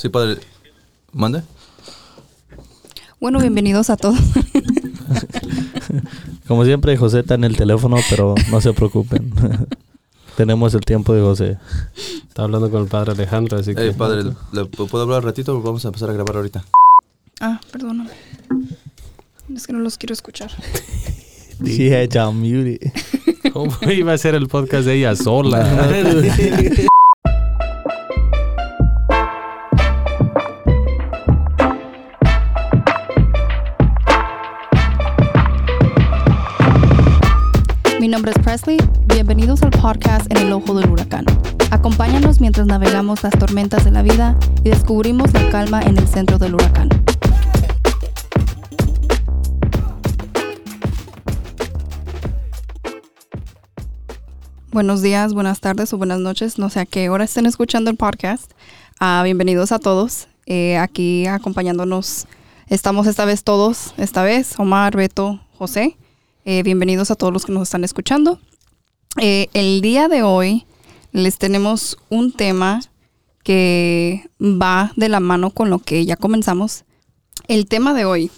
Sí, padre. ¿Mande? Bueno, bienvenidos a todos. Como siempre, José está en el teléfono, pero no se preocupen. Tenemos el tiempo de José. Está hablando con el padre Alejandro, así que... Eh, padre, ¿le puedo hablar un ratito vamos a empezar a grabar ahorita? Ah, perdóname. Es que no los quiero escuchar. Y'all muted. ¿Cómo iba a ser el podcast de ella sola? Nombre es Presley. Bienvenidos al podcast En el Ojo del Huracán. Acompáñanos mientras navegamos las tormentas de la vida y descubrimos la calma en el centro del huracán. Buenos días, buenas tardes o buenas noches. No sé a qué hora estén escuchando el podcast. Ah, bienvenidos a todos. Eh, aquí acompañándonos estamos esta vez todos, esta vez Omar, Beto, José. Eh, bienvenidos a todos los que nos están escuchando. Eh, el día de hoy les tenemos un tema que va de la mano con lo que ya comenzamos. El tema de hoy,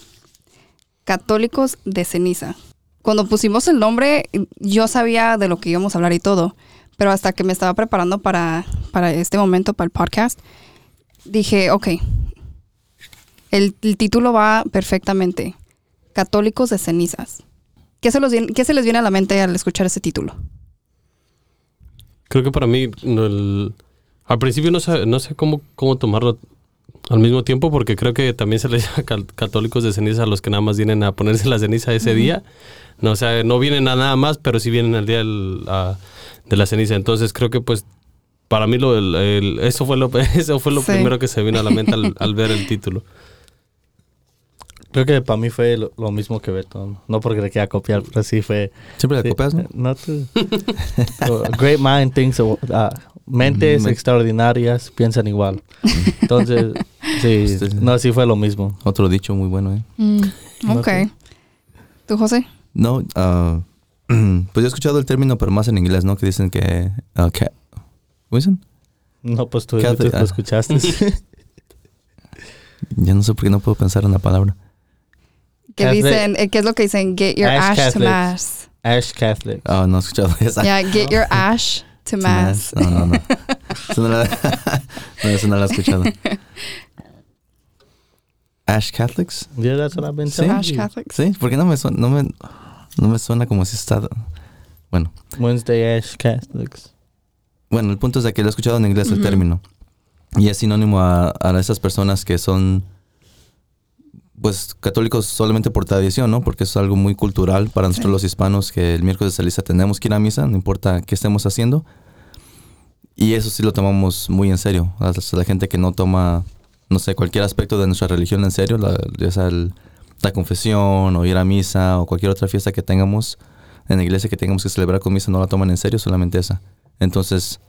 católicos de ceniza. Cuando pusimos el nombre, yo sabía de lo que íbamos a hablar y todo, pero hasta que me estaba preparando para, para este momento, para el podcast, dije, ok, el, el título va perfectamente. Católicos de cenizas. ¿Qué se, los viene- ¿Qué se les viene a la mente al escuchar ese título? Creo que para mí, el- al principio no sé, no sé cómo, cómo tomarlo al mismo tiempo, porque creo que también se les llama católicos de ceniza a los que nada más vienen a ponerse la ceniza ese día. No, o sea, no vienen a nada más, pero sí vienen al día del- a- de la ceniza. Entonces creo que pues para mí lo, el- el- eso fue lo, eso fue lo Sí. primero que se vino a la mente al, al ver el título. Creo que para mí fue lo, lo mismo que Beto. No porque le quiera copiar, pero sí fue. Siempre la sí, copias, ¿no? No tú. A great mind thinks. uh, mentes Me- extraordinarias piensan igual. Entonces, sí. Este- No, sí fue lo mismo. Otro dicho muy bueno, ¿eh? No ok. ¿Tú, José? No, ah, pues yo he escuchado el término, pero más en inglés, ¿no? Que dicen que... ah, ca- ¿Cómo dicen? No, pues tú, tú ah. lo escuchaste. Ya no sé por qué no puedo pensar en la palabra. ¿Qué Catholic- dicen? eh, ¿Qué es lo que dicen? Get your Ash ash to mass. Ash Catholic. Ah, no he escuchado esa. Yeah, get your ash to mass. No, no, no. Eso no la, no, eso no la he escuchado. Ash Catholics? Yeah, that's what I've been Sí. telling Ash you. Catholics. Sí, porque no me suena, no me, no me suena como si está... Bueno, Wednesday Ash Catholics. bueno, el punto es de que lo he escuchado en inglés el Ujú. término. Y es sinónimo a, a esas personas que son, pues, católicos solamente por tradición, ¿no? Porque es algo muy cultural para nosotros Sí. los hispanos que el miércoles de ceniza tenemos que ir a misa, no importa qué estemos haciendo. Y eso sí lo tomamos muy en serio. Hasta la gente que no toma, no sé, cualquier aspecto de nuestra religión en serio, la, ya sea el- la confesión o ir a misa o cualquier otra fiesta que tengamos en la iglesia que tengamos que celebrar con misa, no la toman en serio, solamente esa. Entonces,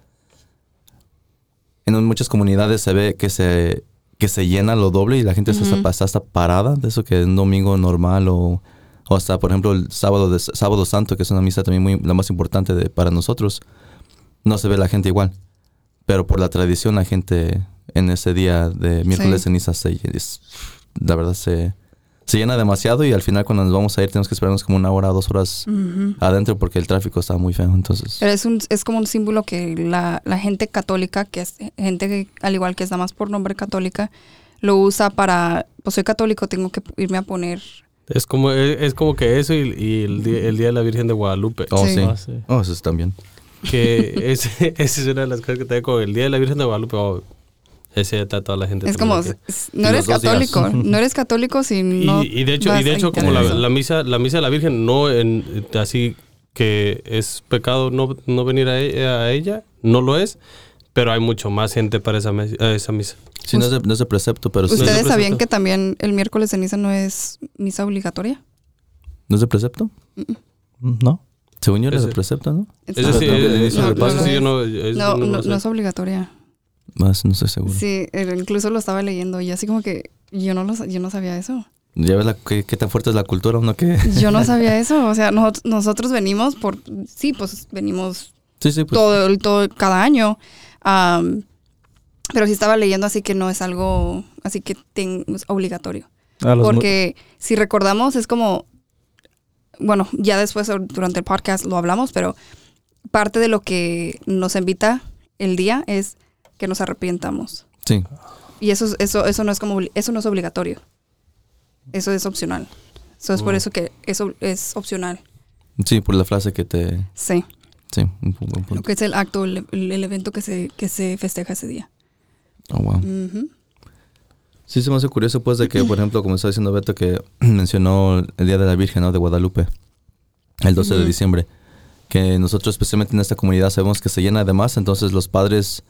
en muchas comunidades se ve que se, que se llena lo doble y la gente está, Ujú. está hasta parada de eso que un domingo normal o, o hasta, por ejemplo, el sábado, de, sábado santo, que es una misa también muy, la más importante de, para nosotros, no se ve la gente igual. Pero por la tradición, la gente en ese día de miércoles Sí. ceniza se, es- la verdad se, se llena demasiado y al final cuando nos vamos a ir tenemos que esperarnos como una hora o dos horas adentro porque el tráfico está muy feo. Entonces, Pero es, un, es como un símbolo que la, la gente católica, que es gente que, al igual que es nada más por nombre católica, lo usa para, pues soy católico, tengo que irme a poner. Es como, es, es como que eso y, y el, día, el Día de la Virgen de Guadalupe. oh, Sí. sí. Ah, sí. Oh, eso bien. Que ese- esa es una de las cosas que tengo el Día de la Virgen de Guadalupe. oh, ese está toda la gente. Es como, que- no eres días. católico, no eres católico si Y, no. y de hecho, vas y de hecho como la, misa, la misa de la Virgen no en, así que es pecado no, no venir a, e- a ella, no lo es, pero hay mucho más gente para esa, mes- a esa misa. Sí, no es, de, no es de precepto, pero ¿Ustedes no sabían que también el miércoles ceniza no es misa obligatoria? ¿No es de precepto? No. Según yo era de precepto, ¿no? Es- no, eh, no, es. no es obligatoria. Más, no sé seguro. Sí, eh, incluso lo estaba leyendo y así como que yo no, lo, yo no sabía eso. Ya ves la, qué, qué tan fuerte es la cultura, ¿no? Que... Yo no sabía eso. O sea, nos- nosotros venimos por. Sí, pues venimos Sí, sí, pues. todo, el- todo cada año. am, Pero sí estaba leyendo, así que no es algo, así que ten- es obligatorio. Porque si recordamos, es como, bueno, ya después o durante el podcast lo hablamos, pero parte de lo que nos invita el día es que nos arrepientamos. Sí, Y eso, es- eso, eso no es como, eso no es obligatorio. Eso es opcional. Eso es por Mm. eso que eso es opcional. sí, por la frase que te... Sí. Sí, Lo que es el acto, el, el evento que se, que se festeja ese día. Oh, wow. Sí, se me hace curioso, pues, de que, por ejemplo, como estaba diciendo Beto, que mencionó el Día de la Virgen, ¿no? De Guadalupe, el 12 de diciembre. Que nosotros, especialmente en esta comunidad, sabemos que se llena de más, entonces los padres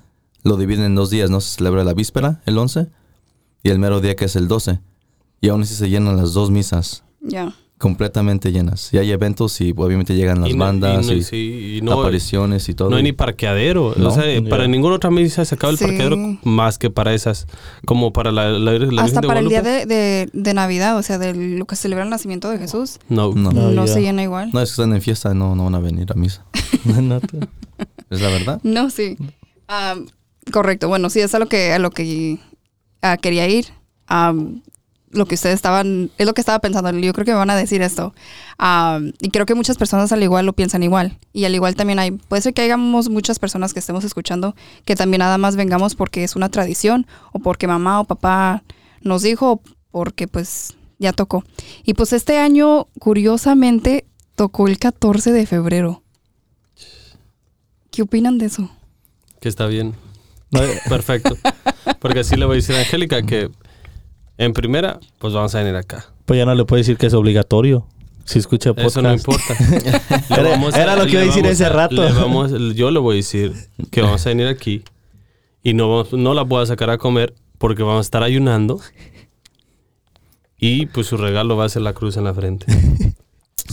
lo dividen en dos días, ¿no? Se celebra la víspera, el 11, y el mero día que es el 12. Y aún así se llenan las dos misas, Ya. completamente llenas. Y hay eventos y obviamente llegan las Y no- bandas y, no, y, sí, y no, apariciones y todo. no hay ni parqueadero. No, o sea, ya. para ninguna otra misa se acaba el Sí. parqueadero más que para esas. Como para la, la, Hasta de para el día de, de, de Navidad, o sea, de lo que celebra el nacimiento de Jesús, No. No. no, se llena igual. No, es que están en fiesta, no, no van a venir a misa. Es la verdad. No, sí. Am, correcto. Bueno, sí, es a lo que, a lo que ah, quería ir. Lo que ustedes estaban, es lo que estaba pensando. Yo creo que me van a decir esto. Y creo que muchas personas al igual lo piensan igual. Y al igual también hay, puede ser que hayamos muchas personas que estemos escuchando que también nada más vengamos porque es una tradición o porque mamá o papá nos dijo o porque pues ya tocó. Y pues este año, curiosamente, tocó el 14 de febrero. ¿Qué opinan de eso? Que está bien. No, Perfecto. Porque así le voy a decir a Angélica que en primera, pues vamos a venir acá. pues ya no le puedo decir que es obligatorio. Si escucha podcast. Eso no importa. Vamos a- era lo que iba a decir ese rato. le vamos- yo le voy a decir que vamos a venir aquí y no, vamos- no la voy a sacar a comer porque vamos a estar ayunando. Y pues su regalo va a ser la cruz en la frente.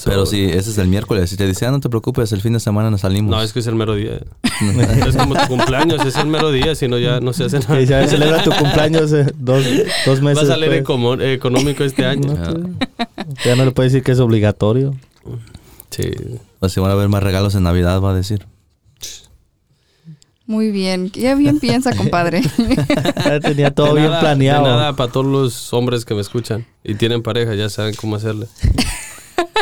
Pero sí, ese es el miércoles. Y te dice, ah, no te preocupes, el fin de semana nos salimos. No, es que es el mero día. es como tu cumpleaños, es el mero día, si no ya no se hace nada. Que ya celebra tu cumpleaños eh, dos, dos Va meses a salir económico este año. Ya no le puede decir que es obligatorio. Sí. O si van a haber más regalos en Navidad, va a decir. Muy bien, qué bien piensa, compadre. Ya tenía todo De bien nada- planeado. De nada para todos los hombres que me escuchan y tienen pareja, ya saben cómo hacerle.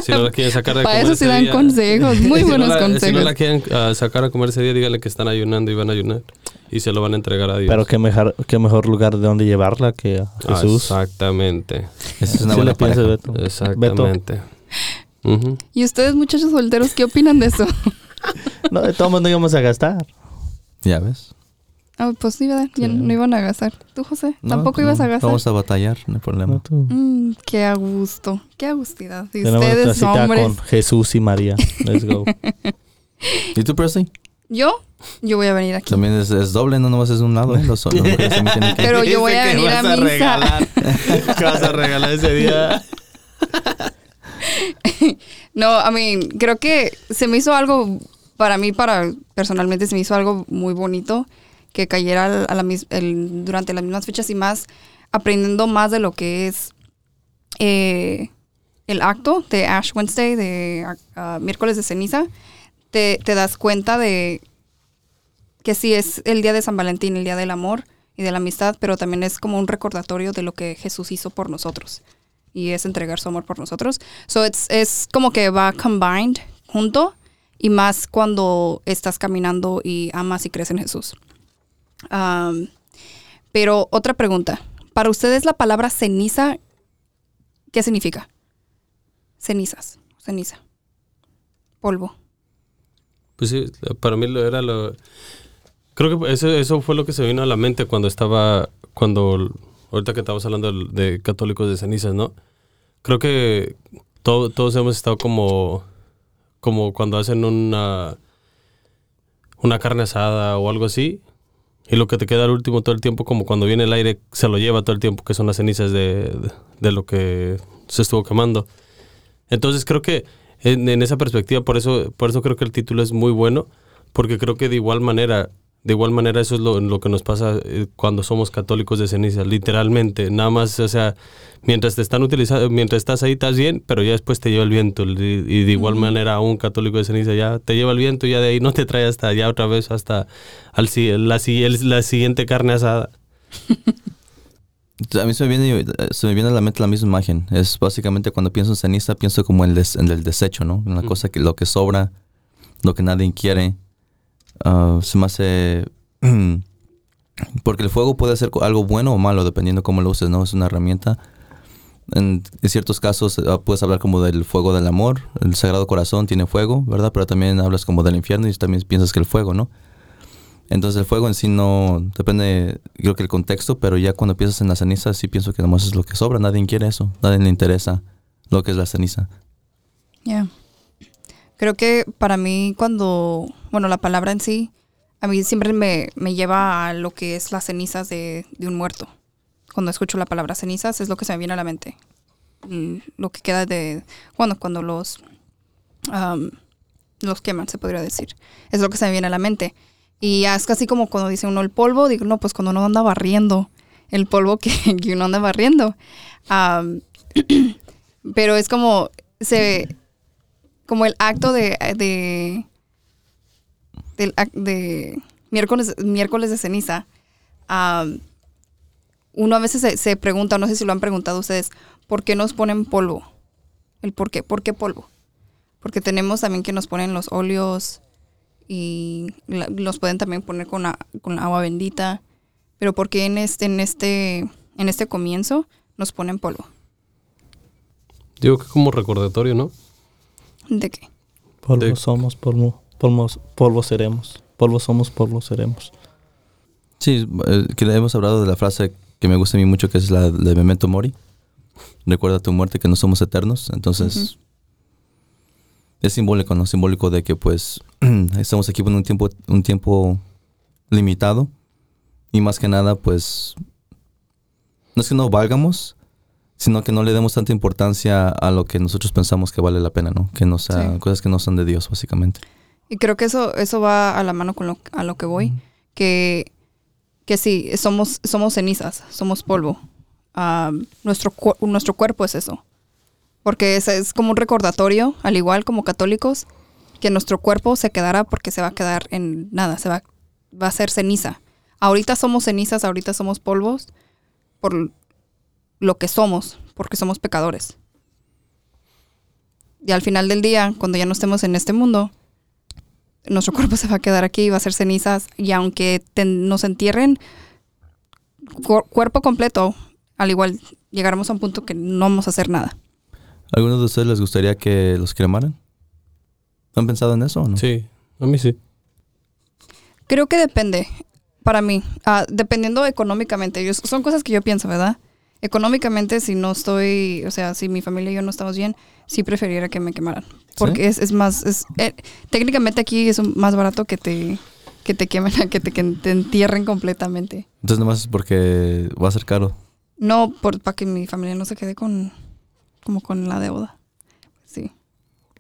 Si no la quieren sacar de Para comer eso sí dan día- consejos, muy Si no buenos la- Si no consejos. la quieren ah, sacar a comer ese día, díganle que están ayunando y van a ayunar. Y se lo van a entregar a Dios. Pero qué mejor, qué mejor lugar de donde llevarla que a Ah, Jesús. Exactamente. Esa es una buena pareja. Beto. Beto. Exactamente. ¿Y ustedes, muchachos solteros, qué opinan de eso? No, de todos modos no íbamos a gastar. Ya ves. Ah, pues sí, ¿verdad? Ya Sí. no iban a gastar. ¿Tú, José? No, ¿Tampoco pues ibas no, a gastar? Vamos a batallar, no hay problema. No, tú. Mm, qué a gusto, qué agustidad. Y Tenemos ustedes, cita hombres. con Jesús y María. Let's go. ¿Y tú, Percy? ¿Yo? Yo voy a venir aquí. También es, es doble, no nomás es un lado, ¿eh? Los, los que- Pero yo voy a venir a vas misa. regalar. ¿Qué vas a regalar ese día? No, a mí creo que se me hizo algo, para mí, para personalmente, se me hizo algo muy bonito que cayera durante las mismas fechas y más, aprendiendo más de lo que es eh, el acto de Ash Wednesday, de ah, miércoles de ceniza, te, te das cuenta de que sí es el día de San Valentín, el día del amor y de la amistad, pero también es como un recordatorio de lo que Jesús hizo por nosotros. Y es entregar su amor por nosotros. So it's, es como que va combined junto y más cuando estás caminando y amas y crees en Jesús. Um, pero otra pregunta. Para ustedes la palabra ceniza, ¿qué significa? Cenizas, ceniza, polvo. Pues sí, para mí era lo... Creo que eso, eso fue lo que se vino a la mente cuando estaba, cuando, ahorita que estábamos hablando de, católicos de cenizas, ¿no? Creo que todo- todos hemos estado como, como cuando hacen una, una carne asada o algo así, y lo que te queda al último todo el tiempo, como cuando viene el aire, se lo lleva todo el tiempo, que son las cenizas de, de- lo que se estuvo quemando. Entonces creo que en, en esa perspectiva, por eso, por eso creo que el título es muy bueno, porque creo que de igual manera De igual manera, eso es lo, lo que nos pasa eh, cuando somos católicos de ceniza, literalmente. Nada más, o sea, mientras te están utilizando, mientras estás ahí estás bien, pero ya después te lleva el viento. Y, y de igual manera, un católico de ceniza ya te lleva el viento y ya de ahí no te trae hasta ya otra vez, hasta al, si- la, la siguiente carne asada. A mí se me, viene, se me viene a la mente la misma imagen. Es básicamente cuando pienso en ceniza, pienso como en, des- en el desecho, ¿no? En la Mm. cosa que lo que sobra, lo que nadie quiere. Ah, se me hace... Porque el fuego puede ser algo bueno o malo, dependiendo cómo lo uses, ¿no? Es una herramienta. En, en ciertos casos ah, puedes hablar como del fuego del amor. El Sagrado Corazón tiene fuego, ¿verdad? Pero también hablas como del infierno y también piensas que el fuego, ¿no? Entonces el fuego en sí no depende, creo que el contexto, pero ya cuando piensas en la ceniza sí pienso que nomás es lo que sobra, nadie quiere eso, nadie le interesa lo que es la ceniza. Yeah. Creo que para mí cuando, bueno, la palabra en sí, a mí siempre me, me lleva a lo que es las cenizas de, de un muerto. Cuando escucho la palabra cenizas es lo que se me viene a la mente. Mm, Lo que queda de, bueno, cuando los, am, los queman, se podría decir. Es lo que se me viene a la mente. Y es casi como cuando dice uno el polvo, digo, no, pues cuando uno anda barriendo, el polvo que, uno anda barriendo. Am, pero es como, se, como el acto de, de miércoles, miércoles de ceniza, uno a veces se, se pregunta, no sé si lo han preguntado ustedes, ¿por qué nos ponen polvo? El por qué, ¿por qué polvo? Porque tenemos también que nos ponen los óleos y la- los pueden también poner con, a- con agua bendita, pero ¿por qué en este, en este, en este comienzo nos ponen polvo? Digo que como recordatorio, ¿no? ¿De qué? Polvo De- somos, polvo, polvo, polvo seremos. Polvo somos, polvo seremos. Sí, eh, que le hemos hablado de la frase que me gusta a mí mucho, que es la de Memento Mori. Recuerda tu muerte, que no somos eternos. Entonces, es simbólico, ¿no? Simbólico de que pues estamos aquí por un tiempo, un tiempo limitado. Y más que nada, pues, no es que no valgamos, sino que no le demos tanta importancia a lo que nosotros pensamos que vale la pena, ¿no? Que no sea, Sí. cosas que no son de Dios, básicamente. Y creo que eso, eso va a la mano con lo, a lo que voy, que, que sí, somos, somos cenizas, somos polvo. Ah, nuestro, nuestro cuerpo es eso. Porque es, es como un recordatorio, al igual como católicos, que nuestro cuerpo se quedará porque se va a quedar en nada, se va, va a ser ceniza. Ahorita somos cenizas, ahorita somos polvos por lo que somos, porque somos pecadores. Y al final del día, cuando ya no estemos en este mundo, nuestro cuerpo se va a quedar aquí, va a ser cenizas, y aunque te- nos entierren cu- cuerpo completo, al igual llegaremos a un punto que no vamos a hacer nada. ¿Algunos de ustedes les gustaría que los cremaran? ¿Han pensado en eso o no? Sí, a mí sí. Creo que depende, para mí, ah, dependiendo económicamente. Yo- son cosas que yo pienso, ¿verdad? Económicamente, si no estoy, o sea, si mi familia y yo no estamos bien, sí preferiría que me quemaran. Porque es, es más, es, eh, técnicamente aquí es un- más barato que te, que te quemen, que te, que te entierren completamente. Entonces nomás es porque va a ser caro. No, por, para que mi familia no se quede con, como con la deuda. Sí.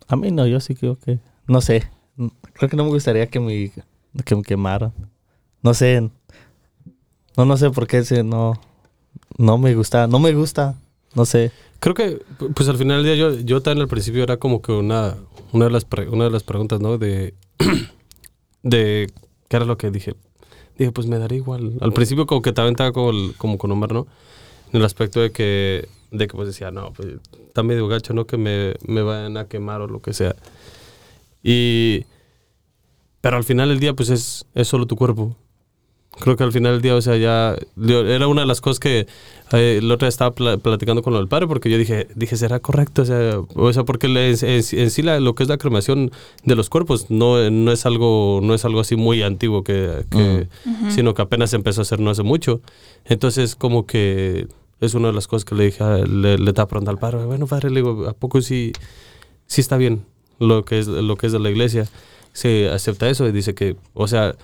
A mí no, yo sí creo que. No sé. Creo que no me gustaría que me, que me quemaran. No sé. No, no sé por qué ese no. No me gusta. No me gusta. No sé. Creo que, pu- pues al final del día, yo, yo también al principio era como que una, una, de, las una de las preguntas, ¿no? De, de, ¿qué era lo que dije? Dije, pues me daría igual. Al principio como que también estaba como, el- como con Omar, ¿no? En el aspecto de que, de que pues decía, no, pues está medio gacho, ¿no? Que me, me vayan a quemar o lo que sea. Y, pero al final del día, pues es, es solo tu cuerpo. Creo que al final del día, o sea, ya era una de las cosas que eh, la otra vez estaba pla- platicando con el padre porque yo dije, dije, ¿será correcto? O sea, o sea porque le- en, en- en sí la- lo que es la cremación de los cuerpos no, no es algo no es algo así muy antiguo que, que- sino que apenas empezó a hacer no hace mucho. Entonces, como que es una de las cosas que le dije, a- le, le estaba preguntando al padre, bueno, padre, le digo, ¿a poco sí, sí está bien lo que es lo que es de la iglesia? Se acepta eso y dice que, o sea,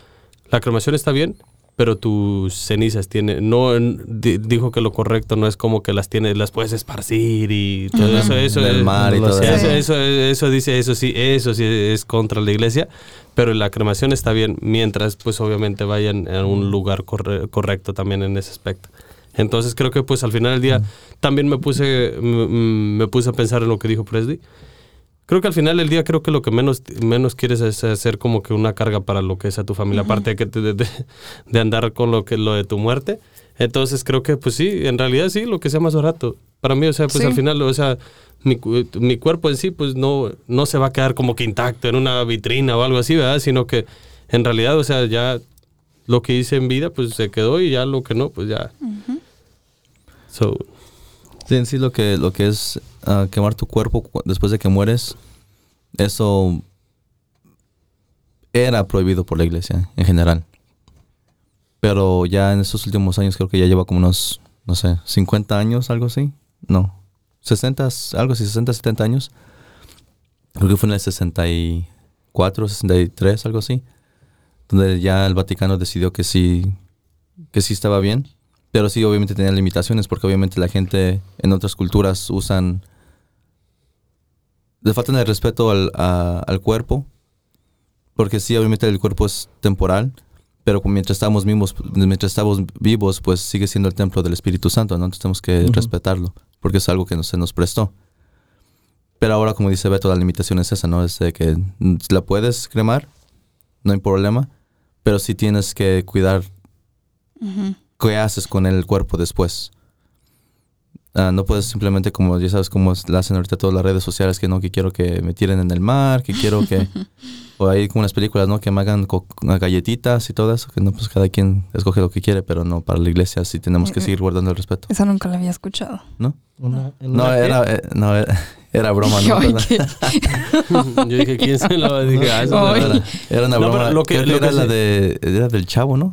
la cremación está bien, pero tus cenizas tiene no dijo que lo correcto no es como que las tiene las puedes esparcir y todo eso eso Del mar y todo eso, eso. dice, eso sí, eso sí es contra la iglesia, pero la cremación está bien mientras pues obviamente vayan a un lugar corre- correcto también en ese aspecto. Entonces creo que pues al final del día también me puse, me puse a pensar en lo que dijo Presley. Creo que al final del día creo que lo que menos, menos quieres es hacer como que una carga para lo que es a tu familia, aparte de, que te- de, andar con lo que lo de tu muerte. Entonces creo que pues sí, en realidad sí, lo que sea más barato. Para mí, o sea, pues Sí. al final, o sea, mi, mi cuerpo en sí pues no, no se va a quedar como que intacto en una vitrina o algo así, ¿verdad? Sino que en realidad, o sea, ya lo que hice en vida pues se quedó y ya lo que no, pues ya. So, Sí, en sí lo que, lo que es ah, quemar tu cuerpo cu- después de que mueres, eso era prohibido por la iglesia en general. Pero ya en estos últimos años creo que ya lleva como unos, no sé, 50 años, algo así. No, 60, algo así, 60, 70 años. Creo que fue en el 64, 63, algo así. Donde ya el Vaticano decidió que sí, que sí estaba bien. Pero sí, obviamente tenía limitaciones porque obviamente la gente en otras culturas usan... Le faltan el respeto al, a- al cuerpo. Porque sí, obviamente el cuerpo es temporal. Pero mientras estamos vivos, mientras estamos vivos, pues sigue siendo el templo del Espíritu Santo, ¿no? Entonces tenemos que respetarlo. Porque es algo que no- se nos prestó. Pero ahora, como dice Beto, la limitación es esa, ¿no? Es de que la puedes cremar, no hay problema. Pero sí tienes que cuidar Ujú. Qué haces con el cuerpo después. Ah, no puedes simplemente, como ya sabes cómo es- la hacen ahorita todas las redes sociales, que no, que quiero que me tiren en el mar, que quiero que... o hay como las películas, ¿no? Que me hagan galletitas y todo eso, que no, pues cada quien escoge lo que quiere, pero no, para la iglesia sí tenemos que seguir guardando el respeto, Esa nunca la había escuchado. ¿no? Una- en No, una- era, eh, no, era, era broma, ¿no? Perdón. qué- yo dije, ¿quién se lo dije? Ah, eso es Era, era una No, broma. lo que- Creo lo que era la sí- de, era del chavo, ¿no?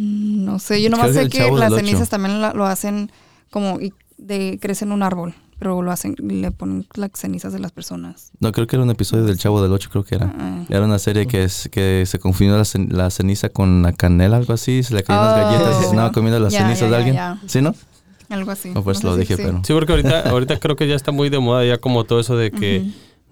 Mm, No sé, yo Creo nomás sé que las Ocho. cenizas también la- lo hacen como y de crece en un árbol, pero lo hacen, le ponen las cenizas de las personas. No, creo que era un episodio del Chavo del 8, creo que era. Ah. Era una serie que, es, que se confundió la, cen- la ceniza con la canela, algo así. Se le caían las Oh. galletas y se andaba comiendo las cenizas de alguien. ¿Sí, no? Algo así. No, pues lo dije, sí. pero... Sí, porque ahorita, ahorita creo que ya está muy de moda ya como todo eso de que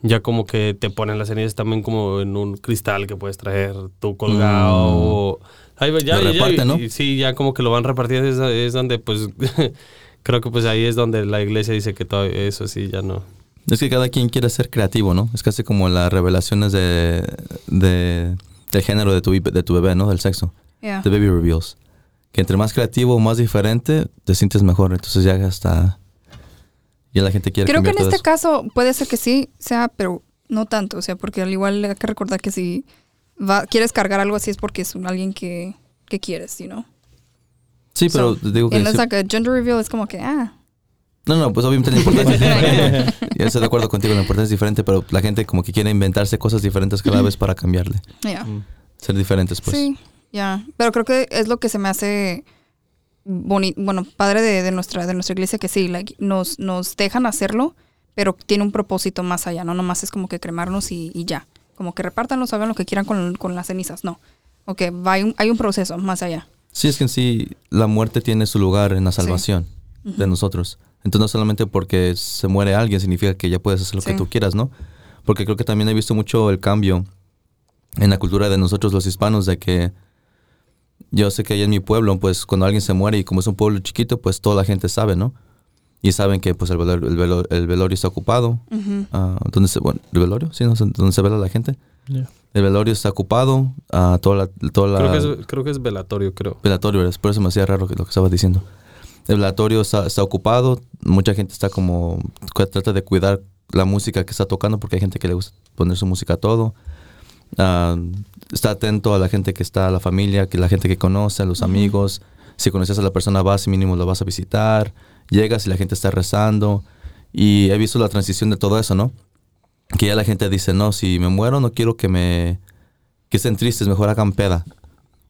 ya como que te ponen las cenizas también como en un cristal que puedes traer tú colgado. Mm. o- Ahí ya, Lo ya- reparten, ¿no? y sí, ya como que lo van repartiendo. Es, es donde pues creo que pues ahí es donde la iglesia dice que todo eso sí ya no. Es que cada quien quiere ser creativo, ¿no? Es casi como las revelaciones de, de, del género de tu, de tu bebé, ¿no? Del sexo. Yeah. The baby reveals. Que entre más creativo o más diferente, te sientes mejor. Entonces ya hasta... Ya la gente quiere Creo que en este caso puede ser que sí sea, pero no tanto, o sea, porque al igual hay que recordar que si va, quieres cargar algo así es porque es un, alguien que, que quieres, ¿no? eso. Sí, pero So, digo que... And it's sí- like a gender reveal es como que, ah, No, no, pues obviamente la importancia es diferente. Yo estoy de acuerdo contigo, la importancia es diferente, pero la gente como que quiere inventarse cosas diferentes cada vez para cambiarle. ya. Ser diferentes, pues. Sí, ya. Pero creo que es lo que se me hace bonito, bueno, padre de, de nuestra, de nuestra iglesia, que sí, like, nos, nos dejan hacerlo, pero tiene un propósito más allá, no nomás es como que cremarnos y, y ya. Como que repártanlos, hagan lo que quieran con, con las cenizas, no. Ok, va, hay, un, hay un proceso más allá. Sí, es que en sí la muerte tiene su lugar en la salvación de nosotros. Entonces no solamente porque se muere alguien significa que ya puedes hacer lo que tú quieras, ¿no? Porque creo que también he visto mucho el cambio en la cultura de nosotros los hispanos de que yo sé que allá en mi pueblo, pues cuando alguien se muere y como es un pueblo chiquito, pues toda la gente sabe, ¿no? Y saben que pues el velorio, el velo- el velorio está ocupado. Ujú. Ah, ¿Dónde se, bueno, el velorio? Sí, ¿no? donde se vela la gente. El velorio está ocupado. ah, toda la, toda la, Creo, que es, creo que es velatorio, creo. velatorio, es por eso me hacía raro que lo que estaba diciendo. El velatorio está, está ocupado, mucha gente está como, trata de cuidar la música que está tocando porque hay gente que le gusta poner su música a todo. Ah, está atento a la gente que está, a la familia, que la gente que conoce, a los amigos. Si conoces a la persona, vas y mínimo lo vas a visitar. Llegas y la gente está rezando. Y he visto la transición de todo eso, ¿no? Que ya la gente dice, no, si me muero no quiero que me... que estén tristes, mejor hagan peda.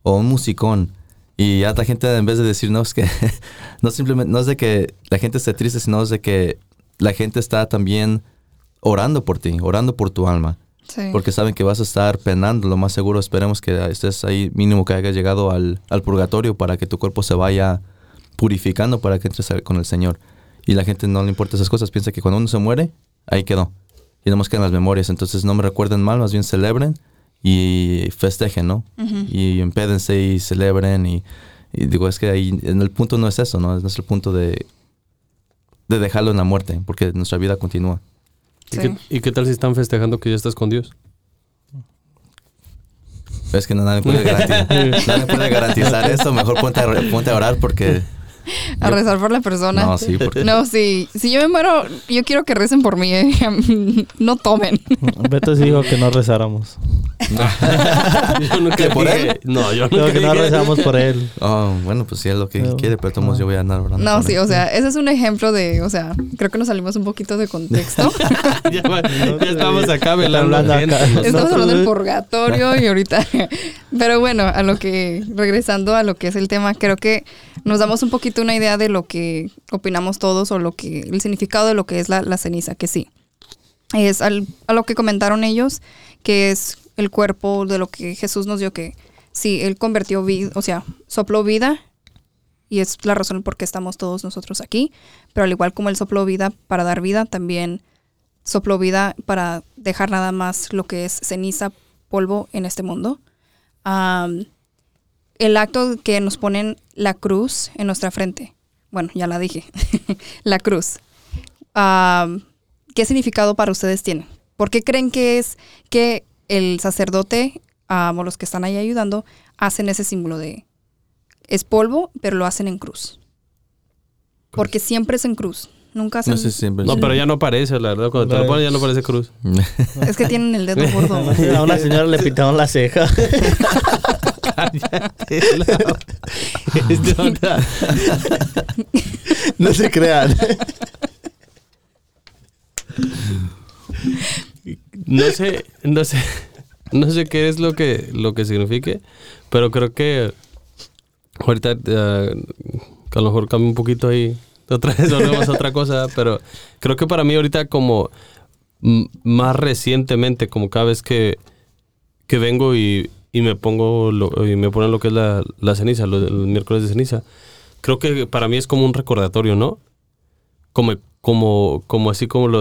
O un musicón. Y ya la gente en vez de decir, no, es que... no simplemente, no es de que la gente esté triste, sino es de que la gente está también orando por ti, orando por tu alma. Sí. Porque saben que vas a estar penando, lo más seguro esperemos que estés ahí mínimo que hayas llegado al, al purgatorio para que tu cuerpo se vaya purificando para que entres con el Señor. Y la gente no le importa esas cosas, piensa que cuando uno se muere, ahí quedó. Y no más quedan las memorias, entonces no me recuerden mal, más bien celebren y festejen, ¿no? Y empédense y celebren y, y digo, es que ahí en el punto no es eso, ¿no? No es el punto de, de dejarlo en la muerte, porque nuestra vida continúa. ¿Y, qué, y qué tal si están festejando que ya estás con Dios? Es que no, nadie, puede garantizar, nadie puede garantizar eso. Mejor ponte a, ponte a orar porque. A yo- rezar por la persona. No, sí, porque. No, sí. Si yo me muero, yo quiero que recen por mí. eh. no tomen. Beto sí dijo que no rezáramos. yo nunca ¿Que por él? No, yo nunca que no rezamos por él. Oh, bueno, pues sí es lo que No. quiere, pero todos yo voy a andar orando. No, por sí, él. o sea, ese es un ejemplo de, o sea, creo que nos salimos un poquito de contexto. ya, estamos acá velando acá. Estamos hablando del purgatorio y ahorita. Pero bueno, a lo que, regresando a lo que es el tema, creo que nos damos un poquito una idea de lo que opinamos todos o lo que, el significado de lo que es la, ceniza, que sí. Es al- a lo que comentaron ellos, que es el cuerpo de lo que Jesús nos dio, que sí, Él convirtió vida, o sea, sopló vida y es la razón por qué estamos todos nosotros aquí, pero al igual como Él sopló vida para dar vida, también sopló vida para dejar nada más lo que es ceniza, polvo en este mundo. Am, el acto que nos ponen la cruz en nuestra frente. Bueno, ya la dije. la cruz. Am, ¿Qué significado para ustedes tiene? ¿Por qué creen que es que el sacerdote o los que están ahí ayudando hacen ese símbolo de... Es polvo, pero lo hacen en cruz? Porque siempre es en cruz. Nunca hacen... No sé si siempre. No, pero ya no parece, la verdad. Cuando te lo No. pones ya no parece cruz. Es que tienen el dedo gordo. A una señora le pintaron la ceja. Onda. No se crean. No sé, no sé, no sé qué es lo que, lo que signifique, pero creo que ahorita que a lo mejor cambia un poquito ahí, otra vez volvemos a otra cosa, pero creo que para mí ahorita como más recientemente, como cada vez que, que vengo y, y me pongo lo- y me ponen lo que es la, la ceniza, lo- el miércoles de ceniza, creo que para mí es como un recordatorio, ¿no? Como, como, como así como lo,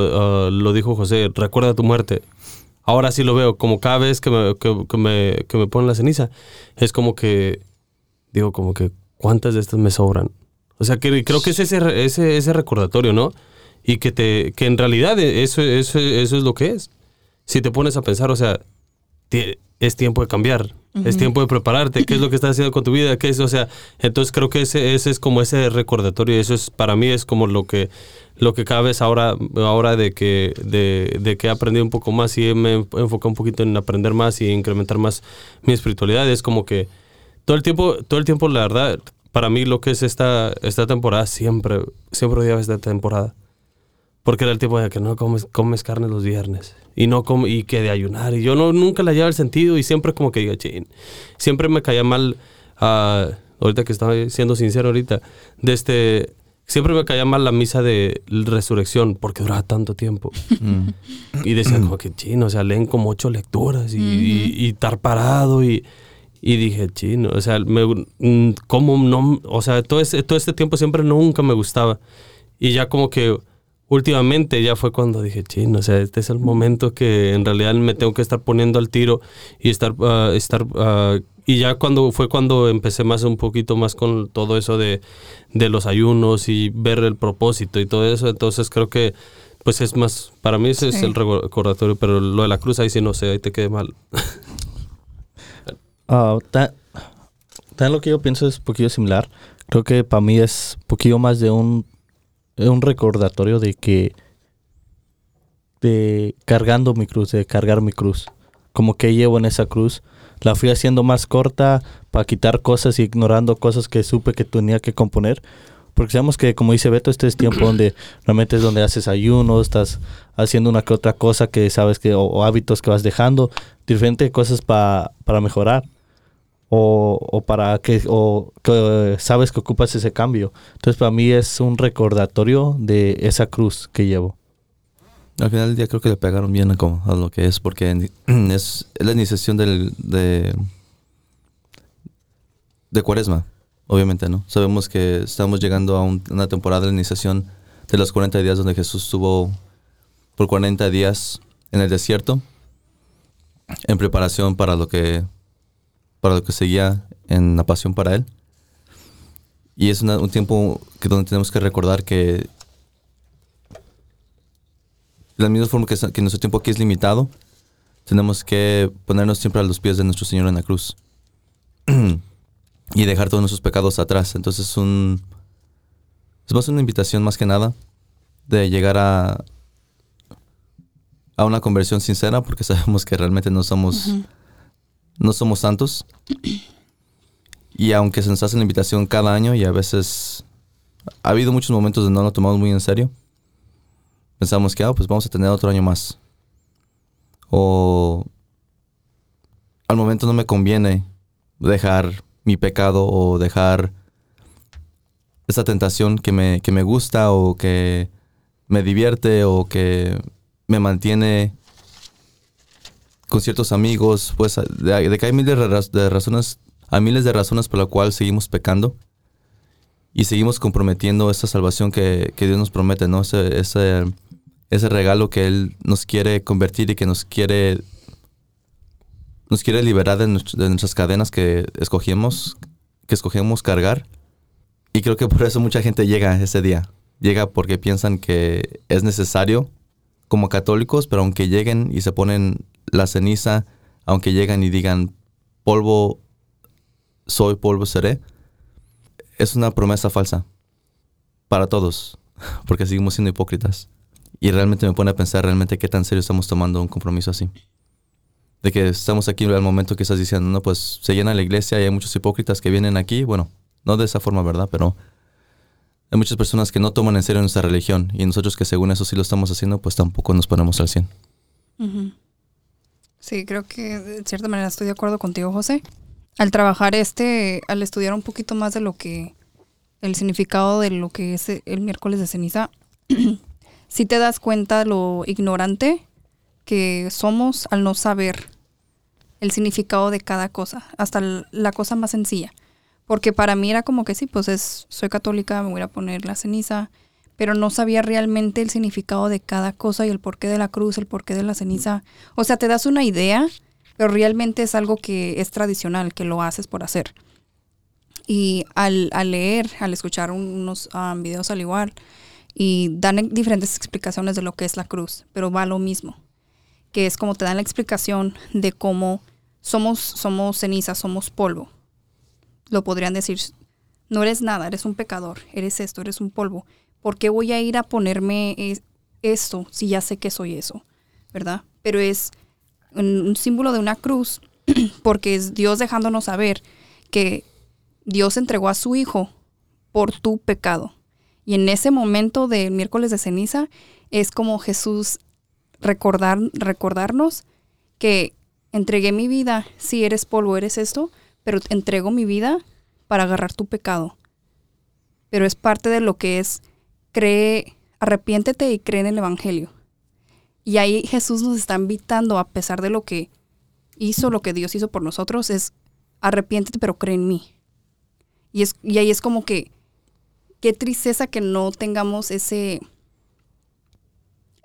ah, lo dijo José, recuerda tu muerte. Ahora sí lo veo, como cada vez que me, que, que me, que me ponen la ceniza, es como que, digo, como que, ¿cuántas de estas me sobran? O sea, que creo que es ese, ese, ese recordatorio, ¿no? Y que, te, que en realidad eso, eso, eso es lo que es. Si te pones a pensar, o sea, es tiempo de cambiar, es tiempo de prepararte, qué es lo que estás haciendo con tu vida, qué es, o sea, entonces creo que ese, ese es como ese recordatorio, y eso es para mí es como lo que lo que cada vez ahora ahora de que de, de que he aprendido un poco más y me he enfocado un poquito en aprender más y incrementar más mi espiritualidad, es como que todo el tiempo todo el tiempo la verdad para mí lo que es esta esta temporada siempre siempre odiaba esta temporada. Porque era el tipo de que no comes, comes carne los viernes. Y no come, y que de ayunar. Y yo no, nunca le hallaba el sentido. Y siempre como que digo, chin. Siempre me caía mal. ah, ahorita que estaba siendo sincero ahorita. De este. Siempre me caía mal la misa de resurrección. Porque duraba tanto tiempo. Mm. Y decían como que chino. O sea, leen como ocho lecturas. Y, y, y estar parado. Y, y dije, chino. O sea, me, mm, ¿cómo no? O sea, todo, ese, todo este tiempo siempre nunca me gustaba. Y ya como que últimamente ya fue cuando dije, chino, o sea, este es el momento que en realidad me tengo que estar poniendo al tiro y estar, ah, estar ah, y ya cuando fue cuando empecé más un poquito más con todo eso de, de los ayunos y ver el propósito y todo eso, entonces creo que pues es más, para mí ese es el recordatorio, pero lo de la cruz ahí sí no sé, ahí te quedé mal. Ah, ta- también lo que yo pienso es un poquillo similar. Creo que para mí es un poquillo más de un, un recordatorio de que de cargando mi cruz, de cargar mi cruz. Como que llevo en esa cruz. La fui haciendo más corta para quitar cosas y ignorando cosas que supe que tenía que componer. Porque sabemos que, como dice Beto, este es tiempo donde realmente es donde haces ayuno, estás haciendo una que otra cosa que sabes que, o, hábitos que vas dejando, diferentes cosas pa- para mejorar o, o para que o sabes que ocupas ese cambio. Entonces para mí es un recordatorio de esa cruz que llevo. Al final del día creo que le pegaron bien a, como- a lo que es, porque es, la iniciación del, de, de cuaresma, obviamente, ¿no? Sabemos que estamos llegando a un- una temporada de iniciación de los 40 días donde Jesús estuvo por 40 días en el desierto en preparación para lo que para lo que seguía en la pasión para él. Y es un tiempo que donde tenemos que recordar que de la misma forma que, que nuestro tiempo aquí es limitado, tenemos que ponernos siempre a los pies de nuestro Señor en la cruz y dejar todos nuestros pecados atrás. Entonces es más una invitación más que nada de llegar a a una conversión sincera porque sabemos que realmente no somos no somos santos. Y aunque se nos hace la invitación cada año y a veces ha habido muchos momentos donde no lo tomamos muy en serio, pensamos que, ah, pues vamos a tener otro año más. O al momento no me conviene dejar mi pecado o dejar esa tentación que me, que me gusta o que me divierte o que me mantiene con ciertos amigos, pues de, que hay miles de, raz- de razones, hay miles de razones por la cual seguimos pecando y seguimos comprometiendo esa salvación que, que Dios nos promete, ¿no? Ese, ese, regalo que Él nos quiere convertir y que nos quiere nos quiere liberar de, de nuestras cadenas que escogimos, que escogemos cargar. Y creo que por eso mucha gente llega ese día. Llega porque piensan que es necesario como católicos, pero aunque lleguen y se ponen la ceniza, aunque lleguen y digan polvo soy, polvo seré, es una promesa falsa para todos, porque seguimos siendo hipócritas. Y realmente me pone a pensar realmente qué tan serio estamos tomando un compromiso así. De que estamos aquí al momento que estás diciendo, no, pues se llena la iglesia y hay muchos hipócritas que vienen aquí. Bueno, no de esa forma, ¿verdad? Pero hay muchas personas que no toman en serio nuestra religión y nosotros que según eso sí lo estamos haciendo, pues tampoco nos ponemos al 100. Ujú. Sí, creo que de cierta manera estoy de acuerdo contigo, José. Al trabajar este, al estudiar un poquito más de lo que, el significado de lo que es el miércoles de ceniza, sí te das cuenta lo ignorante que somos al no saber el significado de cada cosa, hasta la cosa más sencilla. Porque para mí era como que sí, pues es, soy católica, me voy a poner la ceniza, pero no sabía realmente el significado de cada cosa y el porqué de la cruz, el porqué de la ceniza. O sea, te das una idea, pero realmente es algo que es tradicional, que lo haces por hacer. Y al, al leer, al escuchar un- unos ah, videos al igual, y dan diferentes explicaciones de lo que es la cruz, pero va lo mismo, que es como te dan la explicación de cómo somos, somos ceniza, somos polvo. Lo podrían decir, no eres nada, eres un pecador, eres esto, eres un polvo. ¿Por qué voy a ir a ponerme es- esto si ya sé que soy eso? ¿Verdad? Pero es un, símbolo de una cruz porque es Dios dejándonos saber que Dios entregó a su Hijo por tu pecado. Y en ese momento del miércoles de ceniza es como Jesús recordar, recordarnos que entregué mi vida, si eres polvo, eres esto, pero entrego mi vida para agarrar tu pecado. Pero es parte de lo que es, cree, arrepiéntete y cree en el Evangelio. Y ahí Jesús nos está invitando, a pesar de lo que hizo, lo que Dios hizo por nosotros, es arrepiéntete, pero cree en mí. Y, es, y ahí es como que, qué tristeza que no tengamos ese,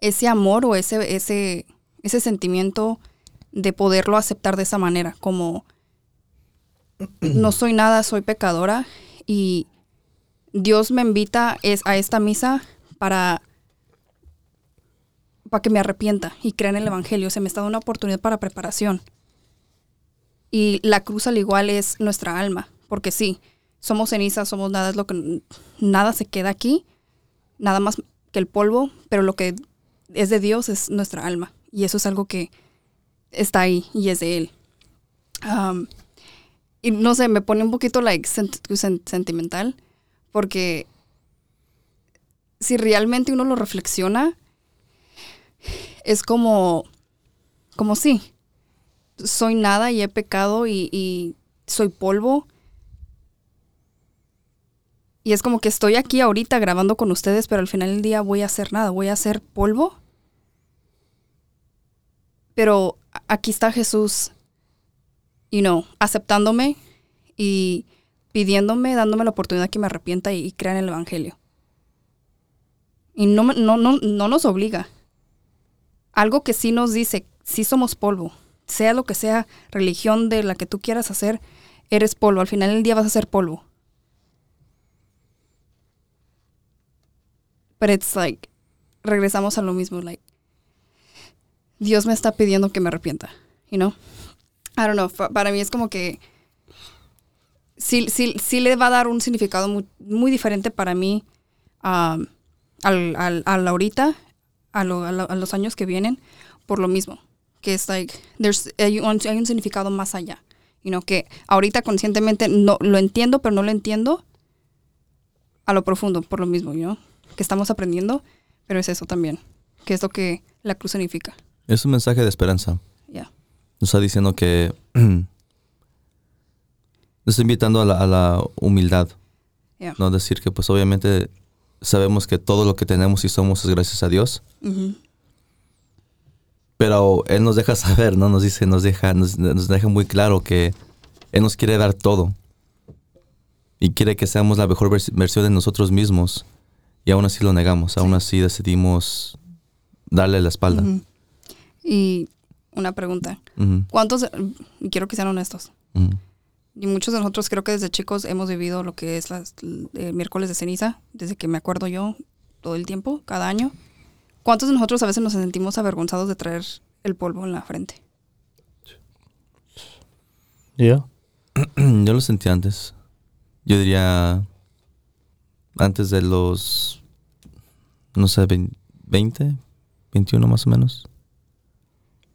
ese amor o ese, ese, ese sentimiento de poderlo aceptar de esa manera, como no soy nada, soy pecadora y Dios me invita es, a esta misa para, para que me arrepienta y crea en el Evangelio. Se me está dando una oportunidad para preparación. Y la cruz al igual es nuestra alma, porque sí, somos cenizas, somos nada, es lo que nada se queda aquí, nada más que el polvo, pero lo que es de Dios es nuestra alma. Y eso es algo que está ahí y es de Él. Y no sé, me pone un poquito like, sent- sen- sentimental, porque si realmente uno lo reflexiona, es como, como sí, soy nada y he pecado y, y soy polvo. Y es como que estoy aquí ahorita grabando con ustedes, pero al final del día voy a hacer nada, voy a ser polvo. Pero aquí está Jesús, you know, aceptándome y pidiéndome, dándome la oportunidad que me arrepienta y, crea en el Evangelio. Y no, no, no, no nos obliga. Algo que sí nos dice, sí somos polvo. Sea lo que sea, religión de la que tú quieras hacer, eres polvo. Al final del día vas a ser polvo. But it's like, regresamos a lo mismo, like, Dios me está pidiendo que me arrepienta, you know? I don't know, para mí es como que sí, sí, sí le va a dar un significado muy, muy diferente para mí um, al, al, al ahorita, a, lo- a lo- a los años que vienen, por lo mismo. Que es like, there's, hay, un, hay un significado más allá. You know, que ahorita conscientemente no lo entiendo, pero no lo entiendo a lo profundo, por lo mismo, you know? Que estamos aprendiendo, pero es eso también. Que es lo que la cruz significa. Es un mensaje de esperanza. Nos está diciendo que nos está invitando a la, a la humildad. Yeah. No decir que pues obviamente sabemos que todo lo que tenemos y somos es gracias a Dios. Ujú. Pero Él nos deja saber, ¿no? Nos dice, nos deja, nos, nos deja muy claro que Él nos quiere dar todo. Y quiere que seamos la mejor vers- versión de nosotros mismos. Y aún así lo negamos. Aún así decidimos darle la espalda. Ujú. Y una pregunta. Ujú, ¿Cuántos, y quiero que sean honestos, y muchos de nosotros creo que desde chicos hemos vivido lo que es las, el miércoles de ceniza, desde que me acuerdo yo, todo el tiempo, cada año. ¿Cuántos de nosotros a veces nos sentimos avergonzados de traer el polvo en la frente? Yo. Yo lo sentí antes. Yo diría antes de los, no sé, vein- 20, 21 más o menos.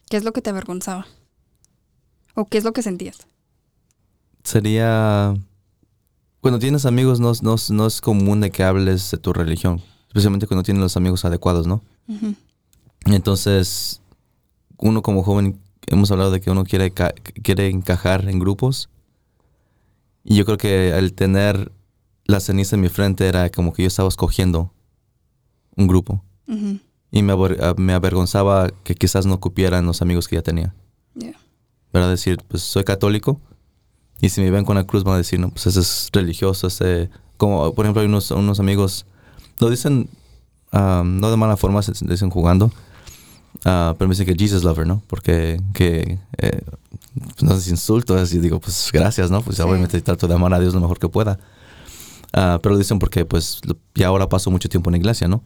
¿Qué es lo que te avergonzaba? ¿O qué es lo que sentías? Sería, cuando tienes amigos no, es- no, no es común de que hables de tu religión, especialmente cuando tienes los amigos adecuados, ¿no? Entonces, uno como joven, hemos hablado de que uno quiere, quiere encajar en grupos. Y yo creo que al tener la ceniza en mi frente era como que yo estaba escogiendo un grupo. Ujú. Y me, aver- ah, me avergonzaba que quizás no cupieran los amigos que ya tenía. Yeah. ¿Verdad? Decir, pues soy católico. Y si me ven con la cruz van a decir, no, pues ese es religioso, ese... Como, por ejemplo, hay unos, unos amigos, lo dicen, ah, no de mala forma, se dicen jugando, ah, pero me dicen que Jesus lover, ¿no? Porque, que, eh, pues, no sé si insulto, así digo, pues gracias, ¿no? Pues Sí. obviamente trato de amar a Dios lo mejor que pueda. Ah, pero lo dicen porque, pues, ya ahora paso mucho tiempo en la iglesia, ¿no?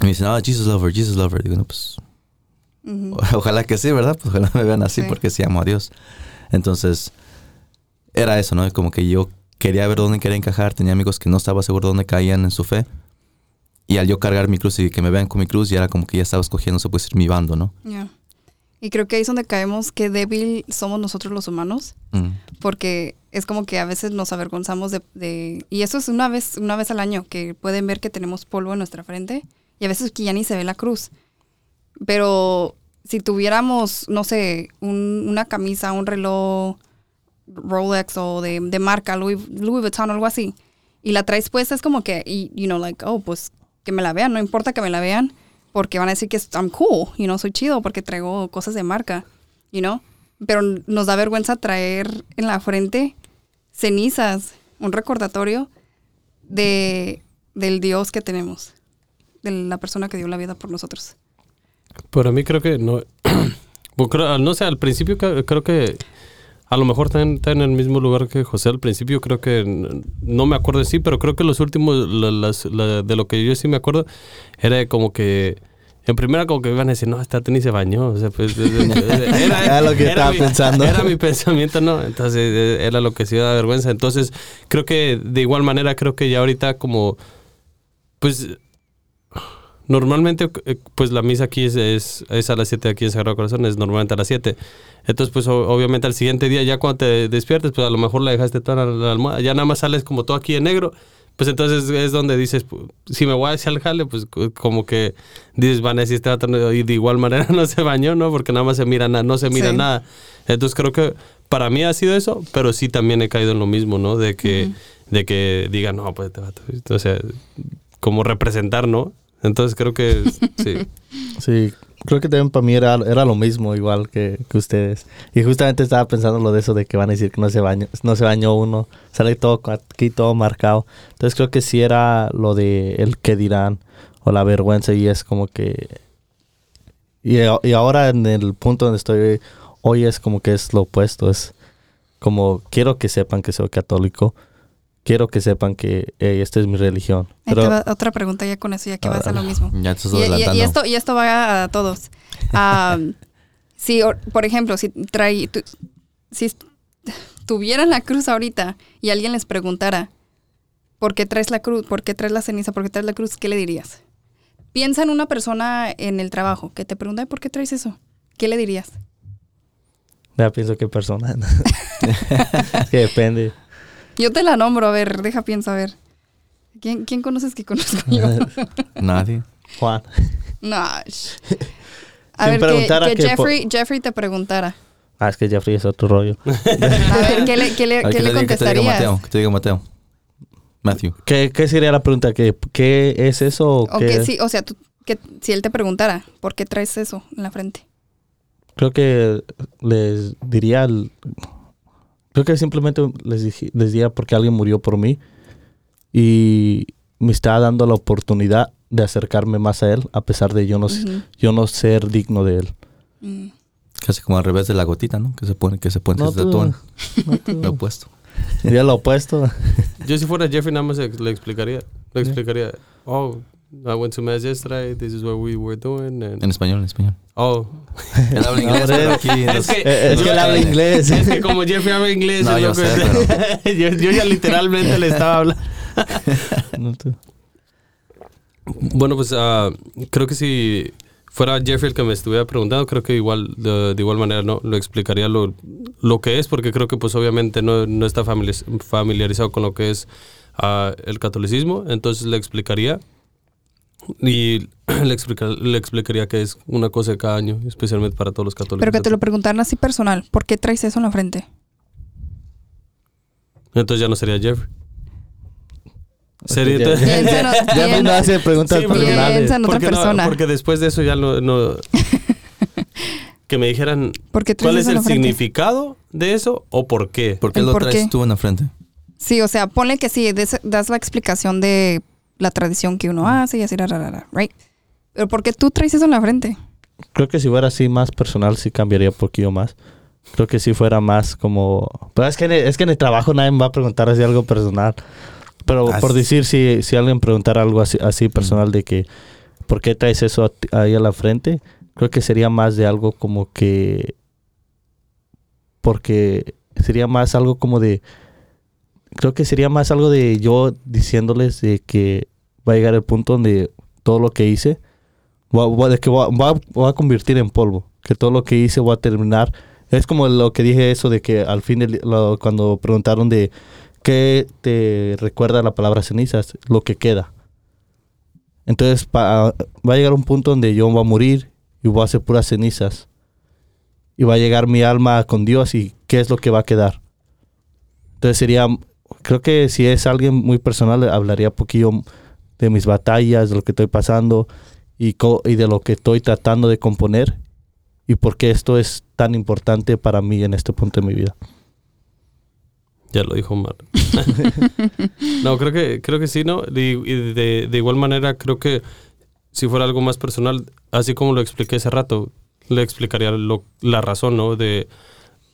Y me dicen, ah, Jesus lover, Jesus lover. Digo, no, pues. Ojalá que sí, ¿verdad? Pues ojalá me vean así Sí. porque sí amo a Dios. Entonces, era eso, ¿no? Como que yo quería ver dónde quería encajar. Tenía amigos que no estaba seguro dónde caían en su fe. Y al yo cargar mi cruz y que me vean con mi cruz, ya era como que ya estaba escogiendo, se puede decir, mi bando, ¿no? Yeah. Y creo que ahí es donde caemos, qué débil somos nosotros los humanos. Mm. porque es como que a veces nos avergonzamos de, de- y eso es una vez una vez al año que pueden ver que tenemos polvo en nuestra frente y a veces que ya ni se ve la cruz. Pero si tuviéramos no sé un- una camisa un reloj Rolex o de, de marca Louis, Louis Vuitton o algo así y la traes puesta es como que you know like oh pues que me la vean no importa que me la vean porque van a decir que I'm cool you know soy chido porque traigo cosas de marca you know. Pero nos da vergüenza traer en la frente cenizas, un recordatorio de del Dios que tenemos, de la persona que dio la vida por nosotros. Para mí creo que no. Bueno, creo- no sé, al principio creo que a lo mejor está en, está en el mismo lugar que José. Al principio creo que no me acuerdo sí, pero creo que los últimos, la- las- la- de lo que yo sí me acuerdo, era como que. En primera como que iban a decir, no, esta ni se bañó. O sea, pues, era, Era lo que estaba mi- pensando. Era mi pensamiento, ¿no? Entonces eh, era lo que sí da vergüenza. Entonces creo que de igual manera, creo que ya ahorita como, pues Normalmente, eh, pues la misa aquí es, es, es a las 7 aquí en Sagrado Corazón, es normalmente a las 7. Entonces, pues o- obviamente al siguiente día, ya cuando te despiertes, pues a lo mejor la dejaste toda la, la almohada, ya nada más sales como todo aquí en negro. Pues entonces es donde dices, si me voy hacia el jale, pues co- como que dices, van a decir, y de igual manera no se bañó, ¿no? Porque nada más se mira, na- no se mira Sí. nada. Entonces creo que para mí ha sido eso, pero sí también he caído en lo mismo, ¿no? De que, de que digan, no, pues este vato, o sea, como representar, ¿no? Entonces creo que sí. Sí, creo que también para mí era, era lo mismo, igual que, que ustedes. Y justamente estaba pensando lo de eso de que van a decir que no se bañó, no se bañó uno, sale todo aquí todo marcado. Entonces creo que sí era lo de el que dirán o la vergüenza y es como que... Y, y ahora en el punto donde estoy hoy es como que es lo opuesto, es como quiero que sepan que soy católico, quiero que sepan que hey, esta es mi religión. Pero va otra pregunta ya con eso, ya que vas a lo mismo. Ya te estás Y, y- esto, y esto va a todos. Si, or- por ejemplo, si trae, tu- si tuvieran la cruz ahorita y alguien les preguntara, ¿por qué traes la cruz? ¿Por qué traes la ceniza? ¿Por qué traes la cruz? ¿Qué le dirías? Piensa en una persona en el trabajo que te pregunta, ¿por qué traes eso? ¿Qué le dirías? ya pienso qué persona. que depende. Yo te la nombro, a ver, deja pienso, a ver. ¿Quién, quién conoces que conozco yo? Nadie. Juan. no. A ver, que, que que por- Jeffrey, Jeffrey te preguntara. Ah, es que Jeffrey es otro rollo. A ver, ¿qué le, qué le, qué que le te diga- que te diga contestarías? Mateo. Que te diga Mateo. Matthew. ¿Qué, qué sería la pregunta? ¿Qué, qué es eso? O O qué- que sí, o sea, tú- que si él te preguntara, ¿por qué traes eso en la frente? Creo que les diría... el- creo que simplemente les, dije- les diría porque alguien murió por mí y me está dando la oportunidad de acercarme más a él a pesar de yo no, yo no ser digno de él. Mm. Casi como al revés de la gotita, ¿no? Que se pone, que se pone, que se tatúan. no. Lo opuesto. Sería lo opuesto. Yo si fuera Jeffrey nada más le le explicaría. Le explicaría, oh, I went to mass yesterday, this is what we were doing. And, En español, en español. Oh, Él habla inglés, Hombre, pero aquí... es que, Eh, es que él habla inglés. Es que como Jeffrey habla inglés, No, yo sé, yo, yo ya literalmente le estaba hablando. No tú. Bueno, pues ah, creo que si fuera Jeffrey el que me estuviera preguntando, creo que igual de, de igual manera no lo explicaría lo, lo que es, porque creo que pues obviamente no, no está familiariz- familiarizado con lo que es ah, el catolicismo, entonces le explicaría y le, explica- le explicaría que es una cosa de cada año, especialmente para todos los católicos. Pero que te lo preguntaran así personal, ¿por qué traes eso en la frente? Entonces ya no sería Jeffrey. Sería, Ya- Piensa en o- Ya no hace preguntas Sí, personales. En otra porque no- persona. porque después de eso ya no... no- que me dijeran ¿Por qué traes cuál es el significado de eso o por qué. ¿Por qué ¿El lo por traes qué? tú en la frente? Sí, o sea, ponle que sí, des- das la explicación de la tradición que uno hace y así, ra, ra, ra, ra, right? Pero ¿por qué tú traes eso en la frente? Creo que si fuera así más personal, sí cambiaría un poquillo más. Creo que si fuera más como... Pero es que en el, es que en el trabajo nadie me va a preguntar así algo personal. Pero Ah, por decir, si, si alguien preguntara algo así, así personal de que... ¿Por qué traes eso a ti- ahí a la frente? Creo que sería más de algo como que... Porque sería más algo como de... Creo que sería más algo de yo diciéndoles de que va a llegar el punto donde todo lo que hice va, va- de que va, va- va a convertir en polvo. Que todo lo que hice va a terminar. Es como lo que dije eso de que al fin, del- lo- cuando preguntaron de qué te recuerda la palabra cenizas, lo que queda. Entonces pa- va a llegar un punto donde yo voy a morir y voy a hacer puras cenizas. Y va a llegar mi alma con Dios y qué es lo que va a quedar. Entonces sería, creo que si es alguien muy personal, hablaría un poquillo de mis batallas, de lo que estoy pasando y, co- y de lo que estoy tratando de componer y por qué esto es tan importante para mí en este punto de mi vida. Ya lo dijo Omar. no, creo que, creo que sí, ¿no? Y, y de, de igual manera, creo que si fuera algo más personal, así como lo expliqué hace rato, le explicaría lo- la razón, ¿no? De,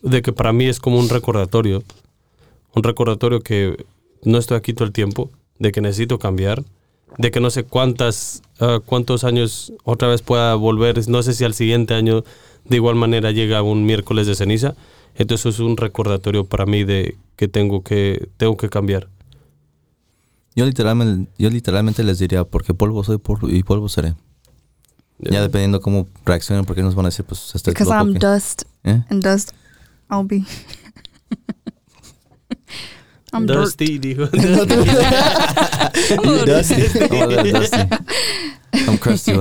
de que para mí es como un recordatorio. Un recordatorio que no estoy aquí todo el tiempo, de que necesito cambiar, de que no sé cuántas, ah, cuántos años otra vez pueda volver, no sé si al siguiente año de igual manera llega un miércoles de ceniza. Entonces es un recordatorio para mí de que tengo que, tengo que cambiar. Yo literalmente, yo literalmente les diría, porque polvo soy polvo y polvo seré. Ya dependiendo cómo reaccionen, porque nos van a decir, pues, este es Because I'm dust ¿Eh? and dust I'll be. I'm dirt. Dusty, dijo. Oh, Dusty. I'm crusty.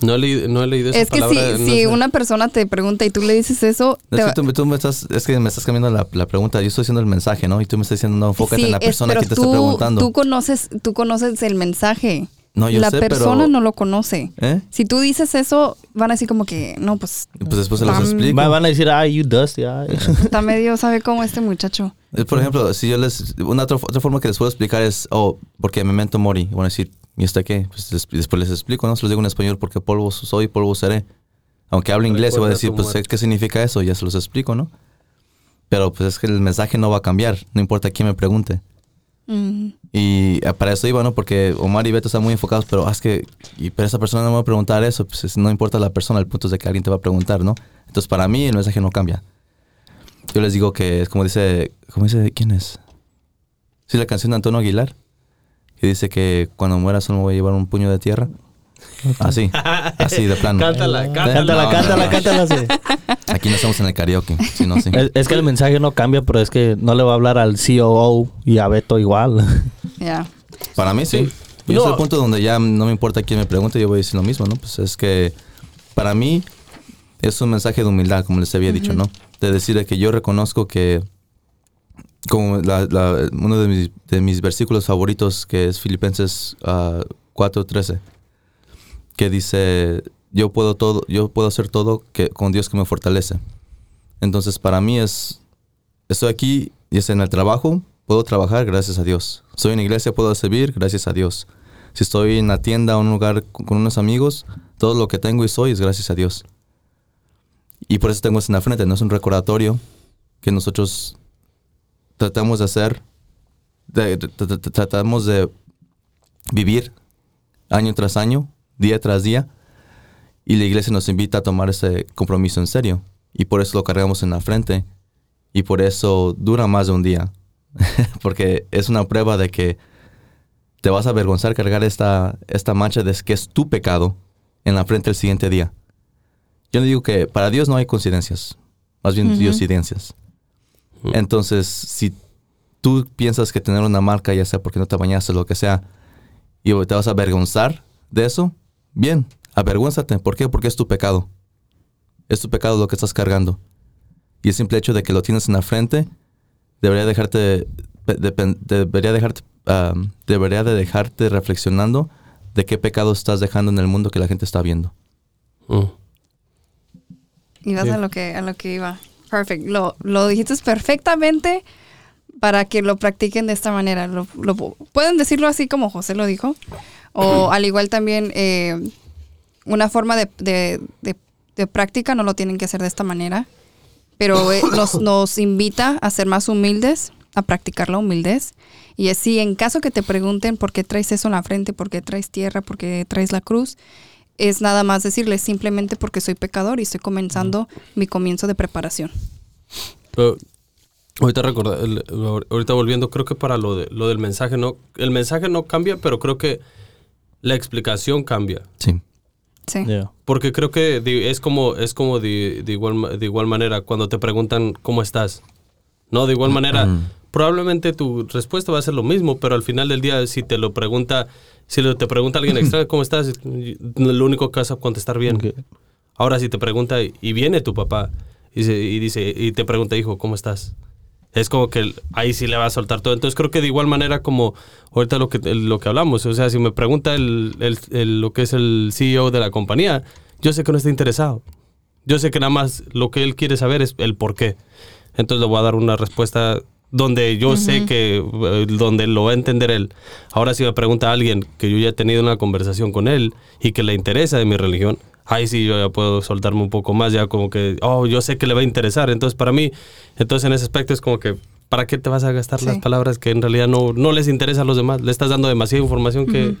No he leído, no he leído esa Es que palabra. si, no si una persona te pregunta y tú le dices eso, Es te que va- tú, tú me estás, es que me estás cambiando la, la pregunta. Yo estoy haciendo el mensaje, ¿no? Y tú me estás diciendo, no, enfócate Sí, en la es- persona pero que te tú, está preguntando. Tú conoces, tú conoces el mensaje. No, yo la sé, persona pero... no lo conoce. ¿Eh? Si tú dices eso, van a decir como que, no, pues Pues después se los explico. Va- Van a decir, ah, you dusty. ah". está medio, sabe cómo este muchacho. Por ejemplo, si yo les... Una otra, otra forma que les puedo explicar es, oh, porque memento mori. Van a decir, ¿y esto qué? Pues les- después les explico, ¿no? Se los digo en español porque polvo soy, polvo seré. Aunque hable inglés, se va a decir, pues, muerte. ¿qué significa eso? Ya se los explico, ¿no? Pero pues es que el mensaje no va a cambiar, no importa quién me pregunte. Y eh, para eso iba, ¿no? Porque Omar y Beto están muy enfocados, pero ah, es que, y, pero esa persona no me va a preguntar eso, pues es- no importa la persona, el punto es de que alguien te va a preguntar, ¿no? Entonces para mí el mensaje no cambia. Yo les digo que es como dice, ¿cómo dice? ¿Quién es? Sí, la canción de Antonio Aguilar, que dice que cuando muera solo me voy a llevar un puño de tierra. Así, así de plano. Cántala, ¿Eh? cántala. Cántala, No, cántala, no. cántala. sí. Aquí no estamos en el karaoke, sí, no, sí. Es, es que el mensaje no cambia, pero es que no le va a hablar al COO y a Beto igual. Ya. Para mí sí. Y No. es el punto donde ya no me importa quién me pregunte, yo voy a decir lo mismo, ¿no? Pues es que para mí es un mensaje de humildad, como les había dicho, ¿no? De decir que yo reconozco que, como la- la- uno de mis, de mis versículos favoritos, que es Filipenses ah, 4.13, que dice, yo puedo todo, yo puedo hacer todo que, con Dios que me fortalece. Entonces para mí es, estoy aquí y es en el trabajo, puedo trabajar gracias a Dios. Estoy en iglesia, puedo servir gracias a Dios. Si estoy en la tienda o en un lugar con, unos amigos, todo lo que tengo y soy es gracias a Dios. Y por eso tengo esto en la frente, no es un recordatorio que nosotros tratamos de hacer, tratamos de vivir año tras año, día tras día, y la iglesia nos invita a tomar ese compromiso en serio. Y por eso lo cargamos en la frente. Y por eso dura más de un día. Porque es una prueba de que te vas a avergonzar cargar esta, esta mancha de que es tu pecado en la frente el siguiente día. Yo le digo que para Dios no hay coincidencias, más bien Ujú. diosidencias. Entonces, si tú piensas que tener una marca, ya sea porque no te bañaste o lo que sea, y te vas a avergonzar de eso, bien, avergüénzate. ¿Por qué? Porque es tu pecado. Es tu pecado lo que estás cargando. Y el simple hecho de que lo tienes en la frente debería dejarte, debería dejarte, um, debería de dejarte reflexionando de qué pecado estás dejando en el mundo que la gente está viendo. Mm. Ibas Sí. a lo que a lo que iba. Perfect. Lo, lo dijiste perfectamente para que lo practiquen de esta manera. Lo, lo- pueden decirlo así como José lo dijo. O al igual también eh, una forma de, de- de- de práctica no lo tienen que hacer de esta manera. Pero eh, nos, nos invita a ser más humildes, a practicar la humildez. Y así, en caso que te pregunten por qué traes eso en la frente, por qué traes tierra, por qué traes la cruz, es nada más decirles simplemente porque soy pecador y estoy comenzando mi comienzo de preparación. Pero ahorita recorda- ahorita volviendo, creo que para lo, de, lo del mensaje, no, el mensaje no cambia, pero creo que la explicación cambia. Sí. Sí. Yeah. Porque creo que de- es como, es como de, de igual, de igual manera cuando te preguntan cómo estás. No, de igual manera, Mm. probablemente tu respuesta va a ser lo mismo, pero al final del día, si te lo pregunta, si lo- te pregunta alguien extraño, ¿cómo estás? Lo único que vas a contestar bien. Ahora si te pregunta y viene tu papá y dice y te pregunta, hijo, ¿cómo estás? Es como que ahí sí le va a soltar todo. Entonces creo que de igual manera como ahorita lo que, lo que hablamos, o sea, si me pregunta el, el- el- lo que es el CEO de la compañía, yo sé que no está interesado. Yo sé que nada más lo que él quiere saber es el por qué. Entonces le voy a dar una respuesta donde yo sé que, eh, donde lo va a entender él. Ahora si me pregunta a alguien que yo ya he tenido una conversación con él y que le interesa de mi religión, ahí sí yo ya puedo soltarme un poco más, ya como que, oh, yo sé que le va a interesar. Entonces para mí, entonces en ese aspecto es como que, ¿para qué te vas a gastar Sí. las palabras que en realidad no, no les interesa a los demás? Le estás dando demasiada información que...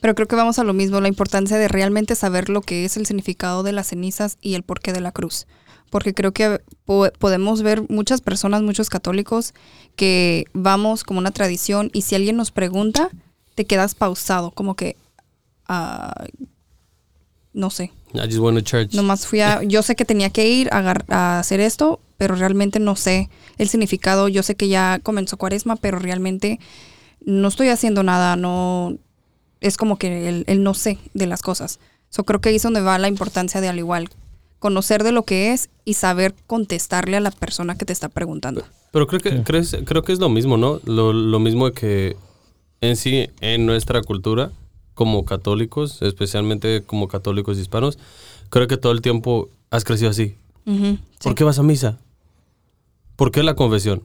Pero creo que vamos a lo mismo, la importancia de realmente saber lo que es el significado de las cenizas y el porqué de la cruz. Porque creo que po- podemos ver muchas personas, muchos católicos, que vamos como una tradición y si alguien nos pregunta, te quedas pausado, como que, ah, no sé, I just want to church. Nomás fui a, yo sé que tenía que ir a, agar- a hacer esto, pero realmente no sé el significado. Yo sé que ya comenzó cuaresma, pero realmente no estoy haciendo nada, no, es como que el, el no sé de las cosas. So, creo que ahí es donde va la importancia de al igual, conocer de lo que es y saber contestarle a la persona que te está preguntando. Pero creo que, crees- creo que es lo mismo, ¿no? Lo, lo mismo de que en sí, en nuestra cultura, como católicos, especialmente como católicos hispanos, creo que todo el tiempo has crecido así. Ujú, ¿Por sí. qué vas a misa? ¿Por qué la confesión?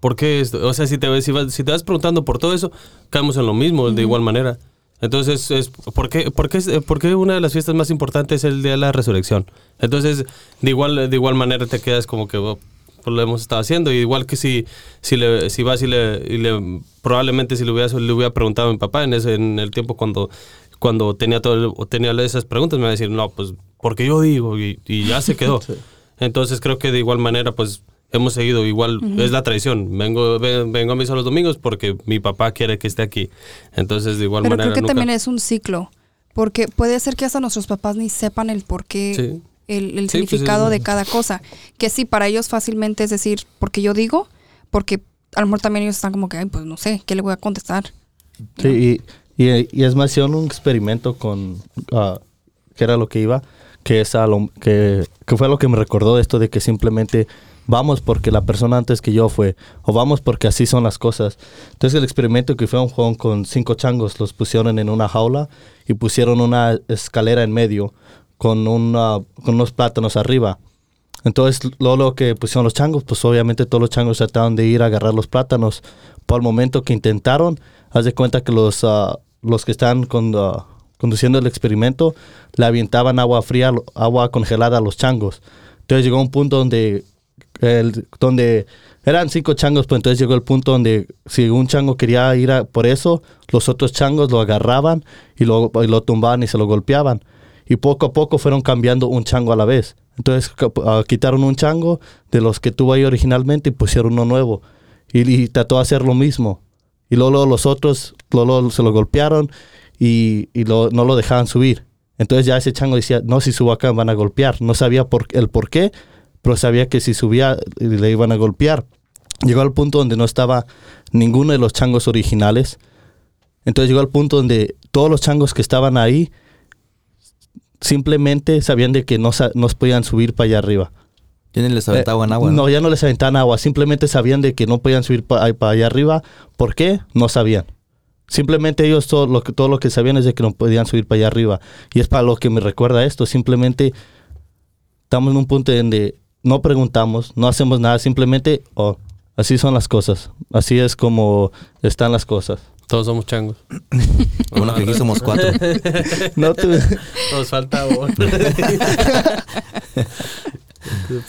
¿Por qué esto? O sea, si te, si, vas, si te vas preguntando por todo eso, caemos en lo mismo, de igual manera. Entonces, es, ¿por, qué, por, qué, por qué una de las fiestas más importantes es el día de la resurrección? Entonces, de igual, de igual manera te quedas como que oh, pues lo hemos estado haciendo. Igual que si, si, le, si vas y le, y le- probablemente si le hubiera, le hubiera preguntado a mi papá en, ese, en el tiempo cuando, cuando tenía, todo, el- o tenía esas preguntas, me va a decir, no, pues, porque yo digo, y, y ya se quedó. Entonces creo que de igual manera, pues hemos seguido igual, es la tradición. Vengo, ve- vengo a misa los domingos porque mi papá quiere que esté aquí. Entonces de igual Pero manera creo que nunca- también es un ciclo, porque puede ser que hasta nuestros papás ni sepan el por qué, Sí. El, el Sí, pues, significado de cada cosa. Que sí, para ellos fácilmente es decir, porque yo digo, porque a lo mejor también ellos están como que, ay, pues no sé, ¿qué le voy a contestar? Sí, y, y, y es más, hicieron un experimento con, ah, que era lo que iba, que, es a lo- que, que fue lo que me recordó esto de que simplemente vamos porque la persona antes que yo fue, o vamos porque así son las cosas. Entonces el experimento que fue un juego con cinco changos, los pusieron en una jaula y pusieron una escalera en medio con, una, con unos plátanos arriba. Entonces, luego lo que pusieron los changos, pues obviamente todos los changos trataron de ir a agarrar los plátanos. Por el momento que intentaron, haz de cuenta que los, ah, los que están con, ah, conduciendo el experimento le avientaban agua fría, agua congelada a los changos. Entonces llegó un punto donde, el, donde eran cinco changos, pues entonces llegó el punto donde si un chango quería ir por eso, los otros changos lo agarraban y lo, y lo tumbaban y se lo golpeaban. Y poco a poco fueron cambiando un chango a la vez. Entonces ah, quitaron un chango de los que tuvo ahí originalmente y pusieron uno nuevo. Y, y trató de hacer lo mismo. Y luego, los otros luego, se lo golpearon y, y no lo dejaban subir. Entonces ya ese chango decía, no, si subo acá me van a golpear. No sabía por, el por qué, pero sabía que si subía eh, le iban a golpear. Llegó al punto donde no estaba ninguno de los changos originales. Entonces llegó al punto donde todos los changos que estaban ahí simplemente sabían de que no, sa- no podían subir para allá arriba. Ya ni les aventaban Eh, agua. No, ya no les aventaban agua. Simplemente sabían de que no podían subir para allá arriba. ¿Por qué? No sabían. Simplemente ellos todo lo, que, todo lo que sabían es de que no podían subir para allá arriba. Y es para lo que me recuerda esto. Simplemente estamos en un punto donde no preguntamos, no hacemos nada. Simplemente, oh, así son las cosas. Así es como están las cosas. Todos somos changos. Bueno, que aquí somos cuatro. No, tú- Nos falta uno.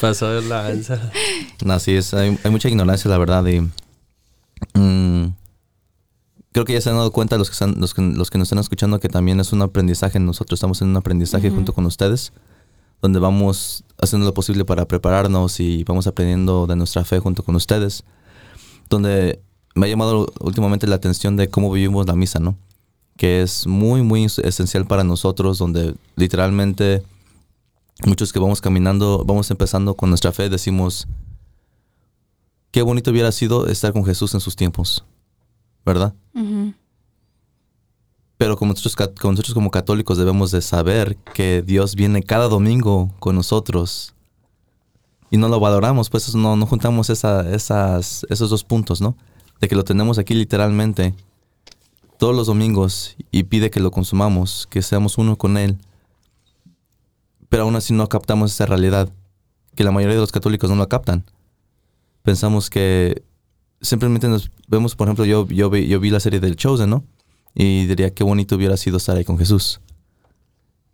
Pasó de lanza. No, sí, es, hay, hay mucha ignorancia, la verdad. Y, mm, creo que ya se han dado cuenta los que, están, los, que, los que nos están escuchando que también es un aprendizaje. Nosotros estamos en un aprendizaje junto con ustedes, donde vamos haciendo lo posible para prepararnos y vamos aprendiendo de nuestra fe junto con ustedes. Donde me ha llamado últimamente la atención de cómo vivimos la misa, ¿no? Que es muy, muy esencial para nosotros, donde literalmente muchos que vamos caminando, vamos empezando con nuestra fe, decimos, qué bonito hubiera sido estar con Jesús en sus tiempos, ¿verdad? Pero como nosotros, como nosotros como católicos debemos de saber que Dios viene cada domingo con nosotros y no lo valoramos, pues no, no juntamos esa, esas, esos dos puntos, ¿no? De que lo tenemos aquí literalmente todos los domingos y pide que lo consumamos, que seamos uno con Él. Pero aún así no captamos esa realidad, que la mayoría de los católicos no la captan. Pensamos que simplemente nos vemos, por ejemplo, yo, yo, vi, yo vi la serie del Chosen, ¿no? Y diría qué bonito hubiera sido estar ahí con Jesús.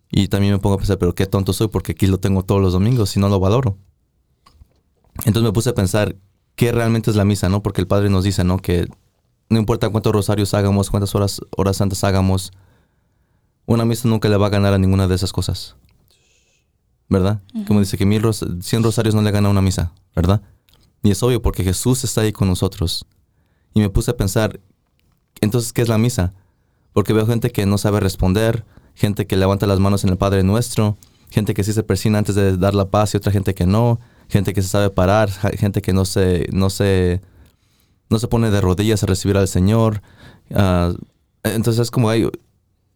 Y también me pongo a pensar, pero qué tonto soy porque aquí lo tengo todos los domingos y no lo valoro. Entonces me puse a pensar qué realmente es la misa, ¿no? Porque el Padre nos dice, ¿no? Que no importa cuántos rosarios hagamos, cuántas horas, horas santas hagamos, una misa nunca le va a ganar a ninguna de esas cosas. ¿Verdad? Como dice que mil ros 100 rosarios no le gana a una misa, ¿verdad? Y es obvio porque Jesús está ahí con nosotros. Y me puse a pensar, entonces, ¿qué es la misa? Porque veo gente que no sabe responder, gente que levanta las manos en el Padre Nuestro, gente que sí se persina antes de dar la paz y otra gente que no, gente que se sabe parar, gente que no se, no se, no se pone de rodillas a recibir al Señor. Ah, entonces es como hay,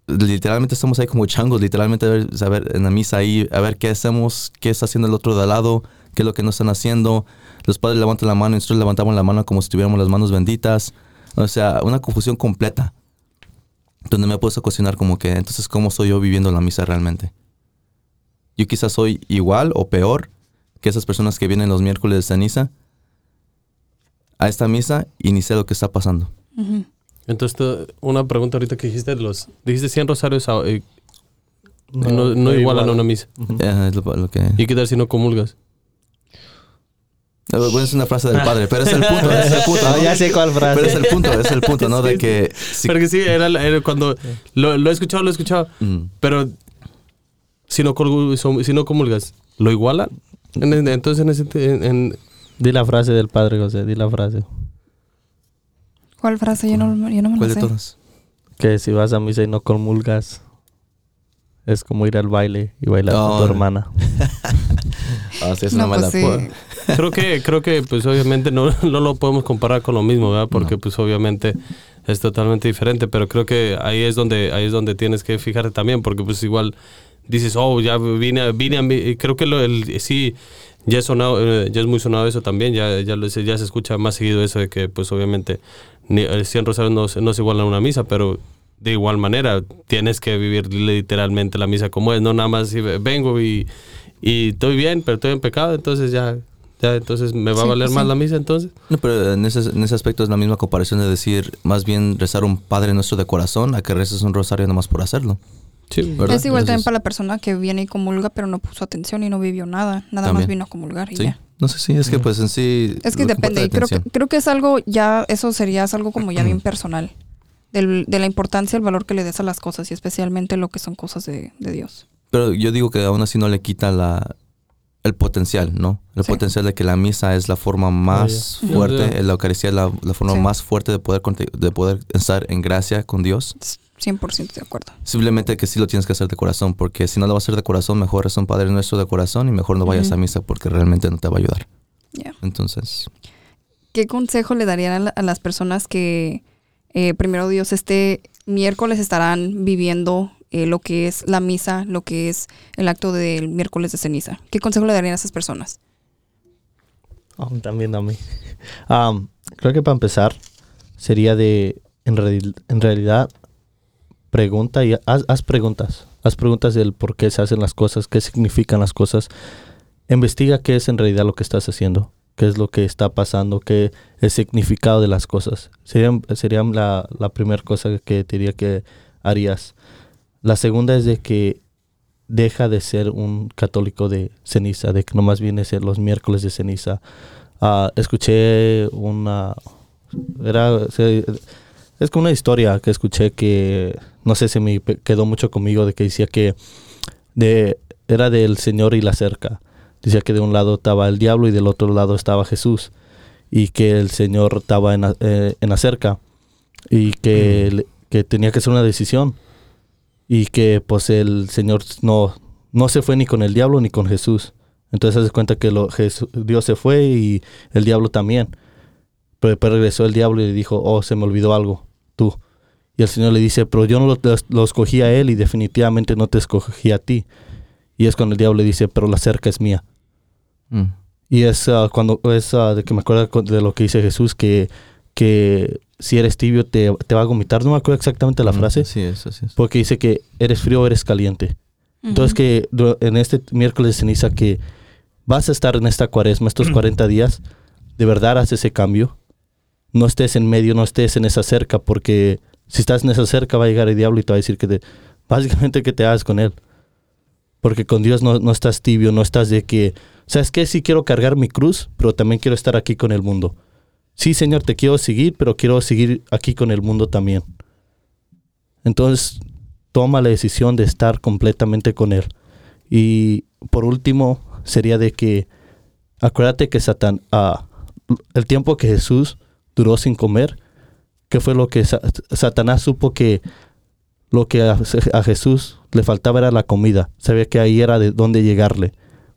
literalmente estamos ahí como changos, literalmente a ver, en la misa ahí, a ver qué hacemos, qué está haciendo el otro de al lado, qué es lo que no están haciendo. Los padres levantan la mano nosotros levantamos la mano como si tuviéramos las manos benditas. O sea, una confusión completa. donde me he puesto a cuestionar como que, entonces, ¿cómo soy yo viviendo la misa realmente? Yo quizás soy igual o peor que esas personas que vienen los miércoles de ceniza a esta misa y ni sé lo que está pasando. Entonces, una pregunta ahorita que dijiste, los, dijiste 100 rosarios, a- eh, no, no, igualan a una misa. Ujú. Es lo, lo que... ¿Y qué tal si no comulgas? Bueno, es una frase del padre, pero es el punto, es el punto. ¿no? ya sé cuál frase. Pero es el punto, es el punto, ¿no? De que... si- Porque sí, era, cuando lo, lo he escuchado, lo he escuchado, Mm. pero si no, si no comulgas, ¿lo igualan? En- en- entonces, en ese, en- en- Di la frase del padre José, di la frase. ¿Cuál frase? Yo no, yo no me ¿Cuál la de sé. todas? Que si vas a misa y no comulgas, es como ir al baile y bailar con tu Oh. hermana. Ah, sí, es No, una mala... pues sí. creo que, creo que pues obviamente no, no lo podemos comparar con lo mismo, ¿verdad? Porque pues obviamente es totalmente diferente, pero creo que ahí es donde, ahí es donde tienes que fijarte también, porque pues igual dices, oh, ya vine, a- vine a y creo que lo, el, sí, ya es sonado, eh, ya es muy sonado eso también, ya, ya, lo- ya se escucha más seguido eso de que pues obviamente ni, el 100 rosarios no, se- no se igualan a una misa, pero de igual manera tienes que vivir literalmente la misa como es, no nada más si vengo y, y estoy bien, pero estoy en pecado, entonces ya, ya entonces me va a valer pues más la misa entonces. No, pero en ese, en ese aspecto es la misma comparación de decir, más bien rezar un Padre Nuestro de corazón a que reces un rosario nomás por hacerlo. Sí, ¿verdad? Es igual también para la persona que viene y comulga, pero no puso atención y no vivió nada. Nada más vino a comulgar y Sí. ya. No sé si es que pues en sí... Es que depende. Creo que, creo que es algo ya, eso sería es algo como ya bien personal. Del- de la importancia, el valor que le des a las cosas y especialmente lo que son cosas de, de Dios. Pero yo digo que aún así no le quita la, el potencial, ¿no? El Sí. potencial de que la misa es la forma más fuerte, la Eucaristía es la, la forma Sí. más fuerte de poder, de poder estar en gracia con Dios. 100% de acuerdo. Simplemente que sí lo tienes que hacer de corazón, porque si no lo vas a hacer de corazón, mejor es un Padre Nuestro de corazón y mejor no vayas a misa porque realmente no te va a ayudar. Ya. Entonces, ¿Qué consejo le darían a, la- a las personas que, eh, primero Dios, este miércoles estarán viviendo eh, lo que es la misa, lo que es el acto del miércoles de ceniza? ¿Qué consejo le darían a esas personas? Ah, también a mí. Creo que para empezar sería de, en realidad, pregunta y haz, haz preguntas. Haz preguntas del por qué se hacen las cosas, qué significan las cosas. Investiga qué es en realidad lo que estás haciendo, qué es lo que está pasando, qué es el significado de las cosas. Sería, sería la, la primera cosa que te diría que harías. La segunda es de que deja de ser un católico de ceniza, de que nomás viene a ser los miércoles de ceniza. Ah, escuché una... Era, se- es como una historia que escuché que, no sé si me quedó mucho conmigo, de que decía que de, era del Señor y la cerca. Decía que de un lado estaba el diablo y del otro lado estaba Jesús. Y que el Señor estaba en la, eh, en la cerca. Y que, que tenía que hacer una decisión y que pues el Señor no, no se fue ni con el diablo ni con Jesús. Entonces se cuenta que lo, Jesús- Dios se fue y el diablo también. Pero después regresó el diablo y le dijo, oh, se me olvidó algo, tú. Y el Señor le dice, pero yo no lo, lo escogí a él y definitivamente no te escogí a ti. Y es cuando el diablo le dice, pero la cerca es mía. mm, Y es ah, cuando es ah, de que me acuerdo de lo que dice Jesús, que, que si eres tibio te, te va a vomitar. No me acuerdo exactamente la mm, frase. Sí, es, así es. Porque dice que eres frío o eres caliente. Entonces que en este miércoles de ceniza que vas a estar en esta cuaresma, estos 40 días, de verdad haz ese cambio. No estés en medio, no estés en esa cerca, porque si estás en esa cerca va a llegar el diablo y te va a decir que te, básicamente que te hagas con él. Porque con Dios no, no estás tibio, no estás de que, ¿sabes qué? Sí quiero cargar mi cruz, pero también quiero estar aquí con el mundo. Sí, Señor, te quiero seguir, pero quiero seguir aquí con el mundo también. Entonces, toma la decisión de estar completamente con Él. Y por último, sería de que, acuérdate que Satán, ah, el tiempo que Jesús duró sin comer, que fue lo que Sa- Satanás supo que lo que a, a Jesús le faltaba era la comida. Sabía que ahí era de dónde llegarle,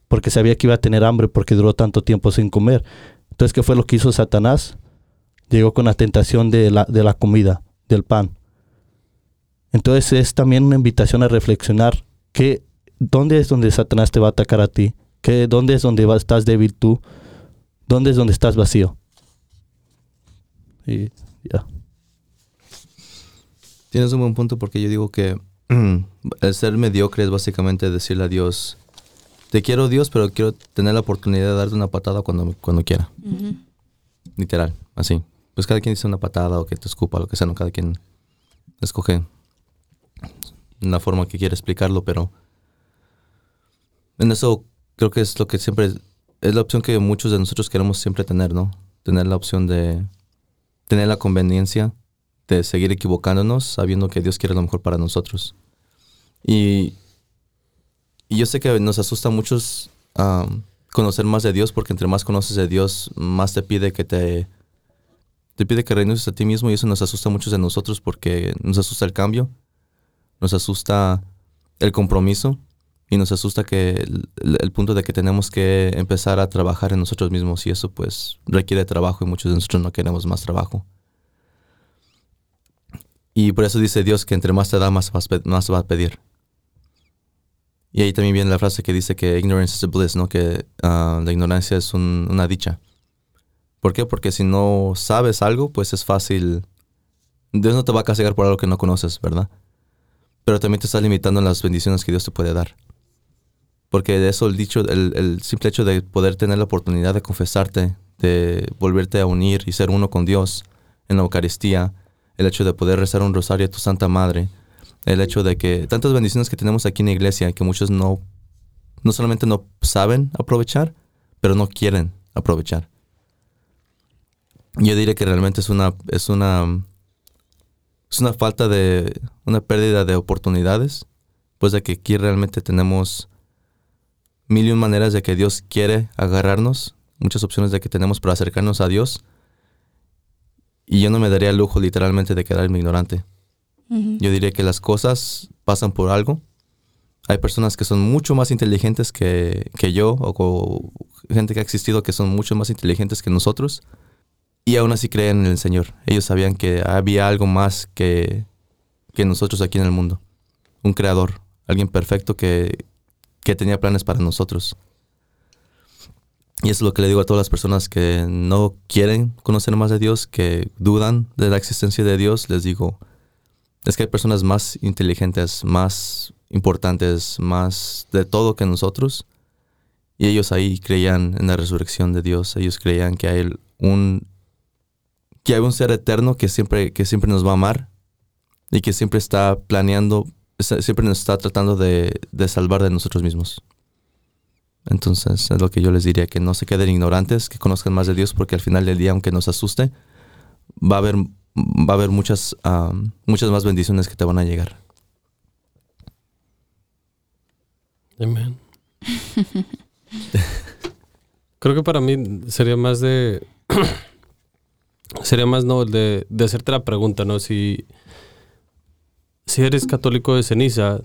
porque sabía que iba a tener hambre porque duró tanto tiempo sin comer. Entonces, ¿qué fue lo que hizo Satanás? Llegó con la tentación de la, de la comida, del pan. Entonces es también una invitación a reflexionar que dónde es donde Satanás te va a atacar a ti, que dónde es donde va- estás débil tú, dónde es donde estás vacío. Y ya. Tienes un buen punto porque yo digo que el ser mediocre es básicamente decirle a Dios, te quiero Dios, pero quiero tener la oportunidad de darte una patada cuando, cuando quiera. Literal, así. Pues cada quien dice una patada o que te escupa, lo que sea, no cada quien escoge una forma que quiere explicarlo, pero en eso creo que es lo que siempre es la opción que muchos de nosotros queremos siempre tener, ¿no? Tener la opción de tener la conveniencia de seguir equivocándonos sabiendo que Dios quiere lo mejor para nosotros. Y, y yo sé que nos asusta a muchos conocer más de Dios porque entre más conoces de Dios, más te pide que te, te pide que renuncies a ti mismo y eso nos asusta a muchos de nosotros porque nos asusta el cambio, nos asusta el compromiso y nos asusta que el, punto de que tenemos que empezar a trabajar en nosotros mismos y eso pues requiere trabajo y muchos de nosotros no queremos más trabajo. Y por eso dice Dios que entre más te da, más, más va a pedir. Y ahí también viene la frase que dice que ignorance is a bliss, ¿no? Que ah, la ignorancia es una dicha. ¿Por qué? Porque si no sabes algo, pues es fácil. Dios no te va a castigar por algo que no conoces, ¿verdad? Pero también te está limitando en las bendiciones que Dios te puede dar. Porque de eso el dicho, el, simple hecho de poder tener la oportunidad de confesarte, de volverte a unir y ser uno con Dios en la Eucaristía, el hecho de poder rezar un rosario a tu Santa Madre, el hecho de que tantas bendiciones que tenemos aquí en la iglesia que muchos no, no solamente no saben aprovechar, pero no quieren aprovechar. Yo diría que realmente es una, es una, es una falta de, una pérdida de oportunidades, pues de que aquí realmente tenemos mil y un maneras de que Dios quiere agarrarnos, muchas opciones de que tenemos para acercarnos a Dios, y yo no me daría el lujo literalmente de quedarme ignorante. Yo diría que las cosas pasan por algo. Hay personas que son mucho más inteligentes que, yo, o, gente que ha existido que son mucho más inteligentes que nosotros, y aún así creen en el Señor. Ellos sabían que había algo más que, que nosotros aquí en el mundo. Un creador, alguien perfecto que, que tenía planes para nosotros. Y eso es lo que le digo a todas las personas que no quieren conocer más de Dios, que dudan de la existencia de Dios. Les digo, es que hay personas más inteligentes, más importantes, más de todo que nosotros. Y ellos ahí creían en la resurrección de Dios. Ellos creían que hay un, que hay un ser eterno que siempre, que siempre nos va a amar y que siempre está planeando, siempre nos está tratando de, de salvar de nosotros mismos. Entonces es lo que yo les diría, que no se queden ignorantes, que conozcan más de Dios, porque al final del día, aunque nos asuste, va a haber, va a haber muchas, muchas más bendiciones que te van a llegar. Amén. Creo que para mí sería más de... sería más, ¿no? De, de hacerte la pregunta, ¿no? Si, si eres católico de ceniza,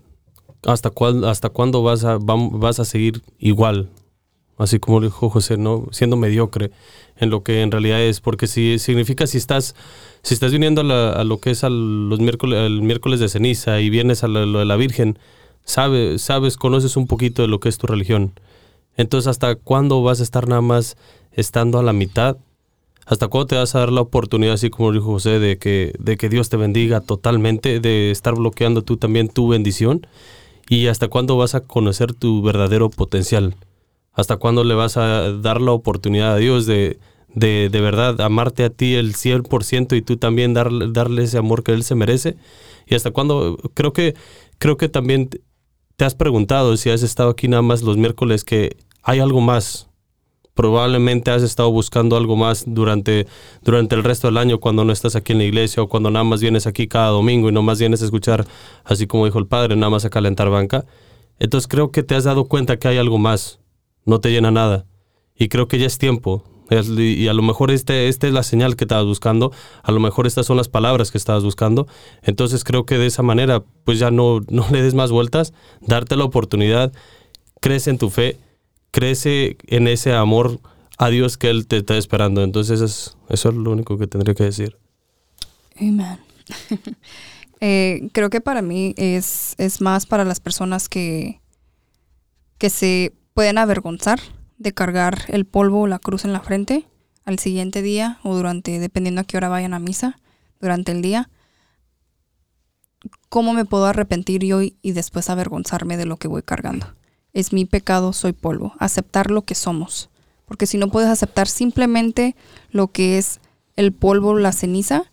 hasta, hasta cuándo vas a, vas a seguir igual, así como dijo José, ¿no? siendo mediocre en lo que en realidad es, porque si significa si estás, si estás viniendo a, lo que es los miércoles, el miércoles de ceniza y vienes a lo, de la Virgen, sabes, sabes, conoces un poquito de lo que es tu religión. Entonces, ¿hasta cuándo vas a estar nada más estando a la mitad? ¿Hasta cuándo te vas a dar la oportunidad, así como dijo José, de que, de que Dios te bendiga totalmente, de estar bloqueando tú también tu bendición? ¿Y hasta cuándo vas a conocer tu verdadero potencial? ¿Hasta cuándo le vas a dar la oportunidad a Dios de, de, de verdad amarte a ti el 100% y tú también darle, darle ese amor que Él se merece? ¿Y hasta cuándo? Creo que, creo que también te has preguntado si has estado aquí nada más los miércoles que hay algo más probablemente has estado buscando algo más durante, durante el resto del año cuando no estás aquí en la iglesia o cuando nada más vienes aquí cada domingo y no más vienes a escuchar, así como dijo el padre, nada más a calentar banca. Entonces creo que te has dado cuenta que hay algo más, no te llena nada. Y creo que ya es tiempo. y a lo mejor este, esta es la señal que estabas buscando, a lo mejor estas son las palabras que estabas buscando. Entonces creo que de esa manera, pues ya no, no le des más vueltas, darte la oportunidad, crece en tu fe crece en ese amor a Dios que Él te está esperando. Entonces eso es, lo único que tendría que decir. Amén. Eh, creo que para mí es, es más para las personas que, que se pueden avergonzar de cargar el polvo o la cruz en la frente al siguiente día o durante, dependiendo a qué hora vayan a misa, durante el día. ¿cómo me puedo arrepentir yo y, y después avergonzarme de lo que voy cargando? Es mi pecado, soy polvo. Aceptar lo que somos. Porque si no puedes aceptar simplemente lo que es el polvo, la ceniza,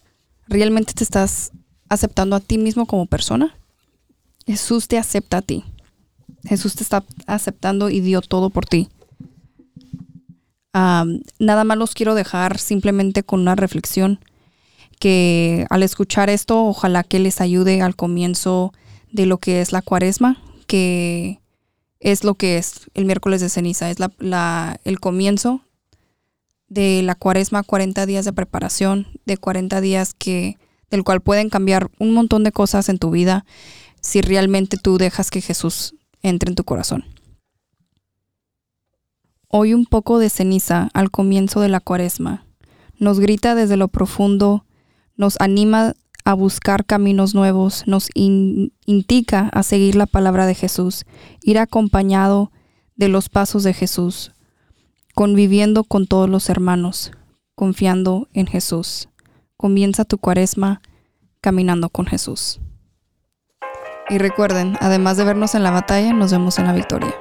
realmente te estás aceptando a ti mismo como persona. Jesús te acepta a ti. Jesús te está aceptando y dio todo por ti. Nada más los quiero dejar simplemente con una reflexión que al escuchar esto, ojalá que les ayude al comienzo de lo que es la cuaresma, que es lo que es el miércoles de ceniza, es la, el comienzo de la cuaresma, 40 días de preparación, de 40 días que, del cual pueden cambiar un montón de cosas en tu vida si realmente tú dejas que Jesús entre en tu corazón. Hoy un poco de ceniza al comienzo de la cuaresma nos grita desde lo profundo, nos anima a buscar caminos nuevos, nos in- indica a seguir la palabra de Jesús, ir acompañado de los pasos de Jesús, conviviendo con todos los hermanos, confiando en Jesús. Comienza tu cuaresma caminando con Jesús. Y recuerden, además de vernos en la batalla, nos vemos en la victoria.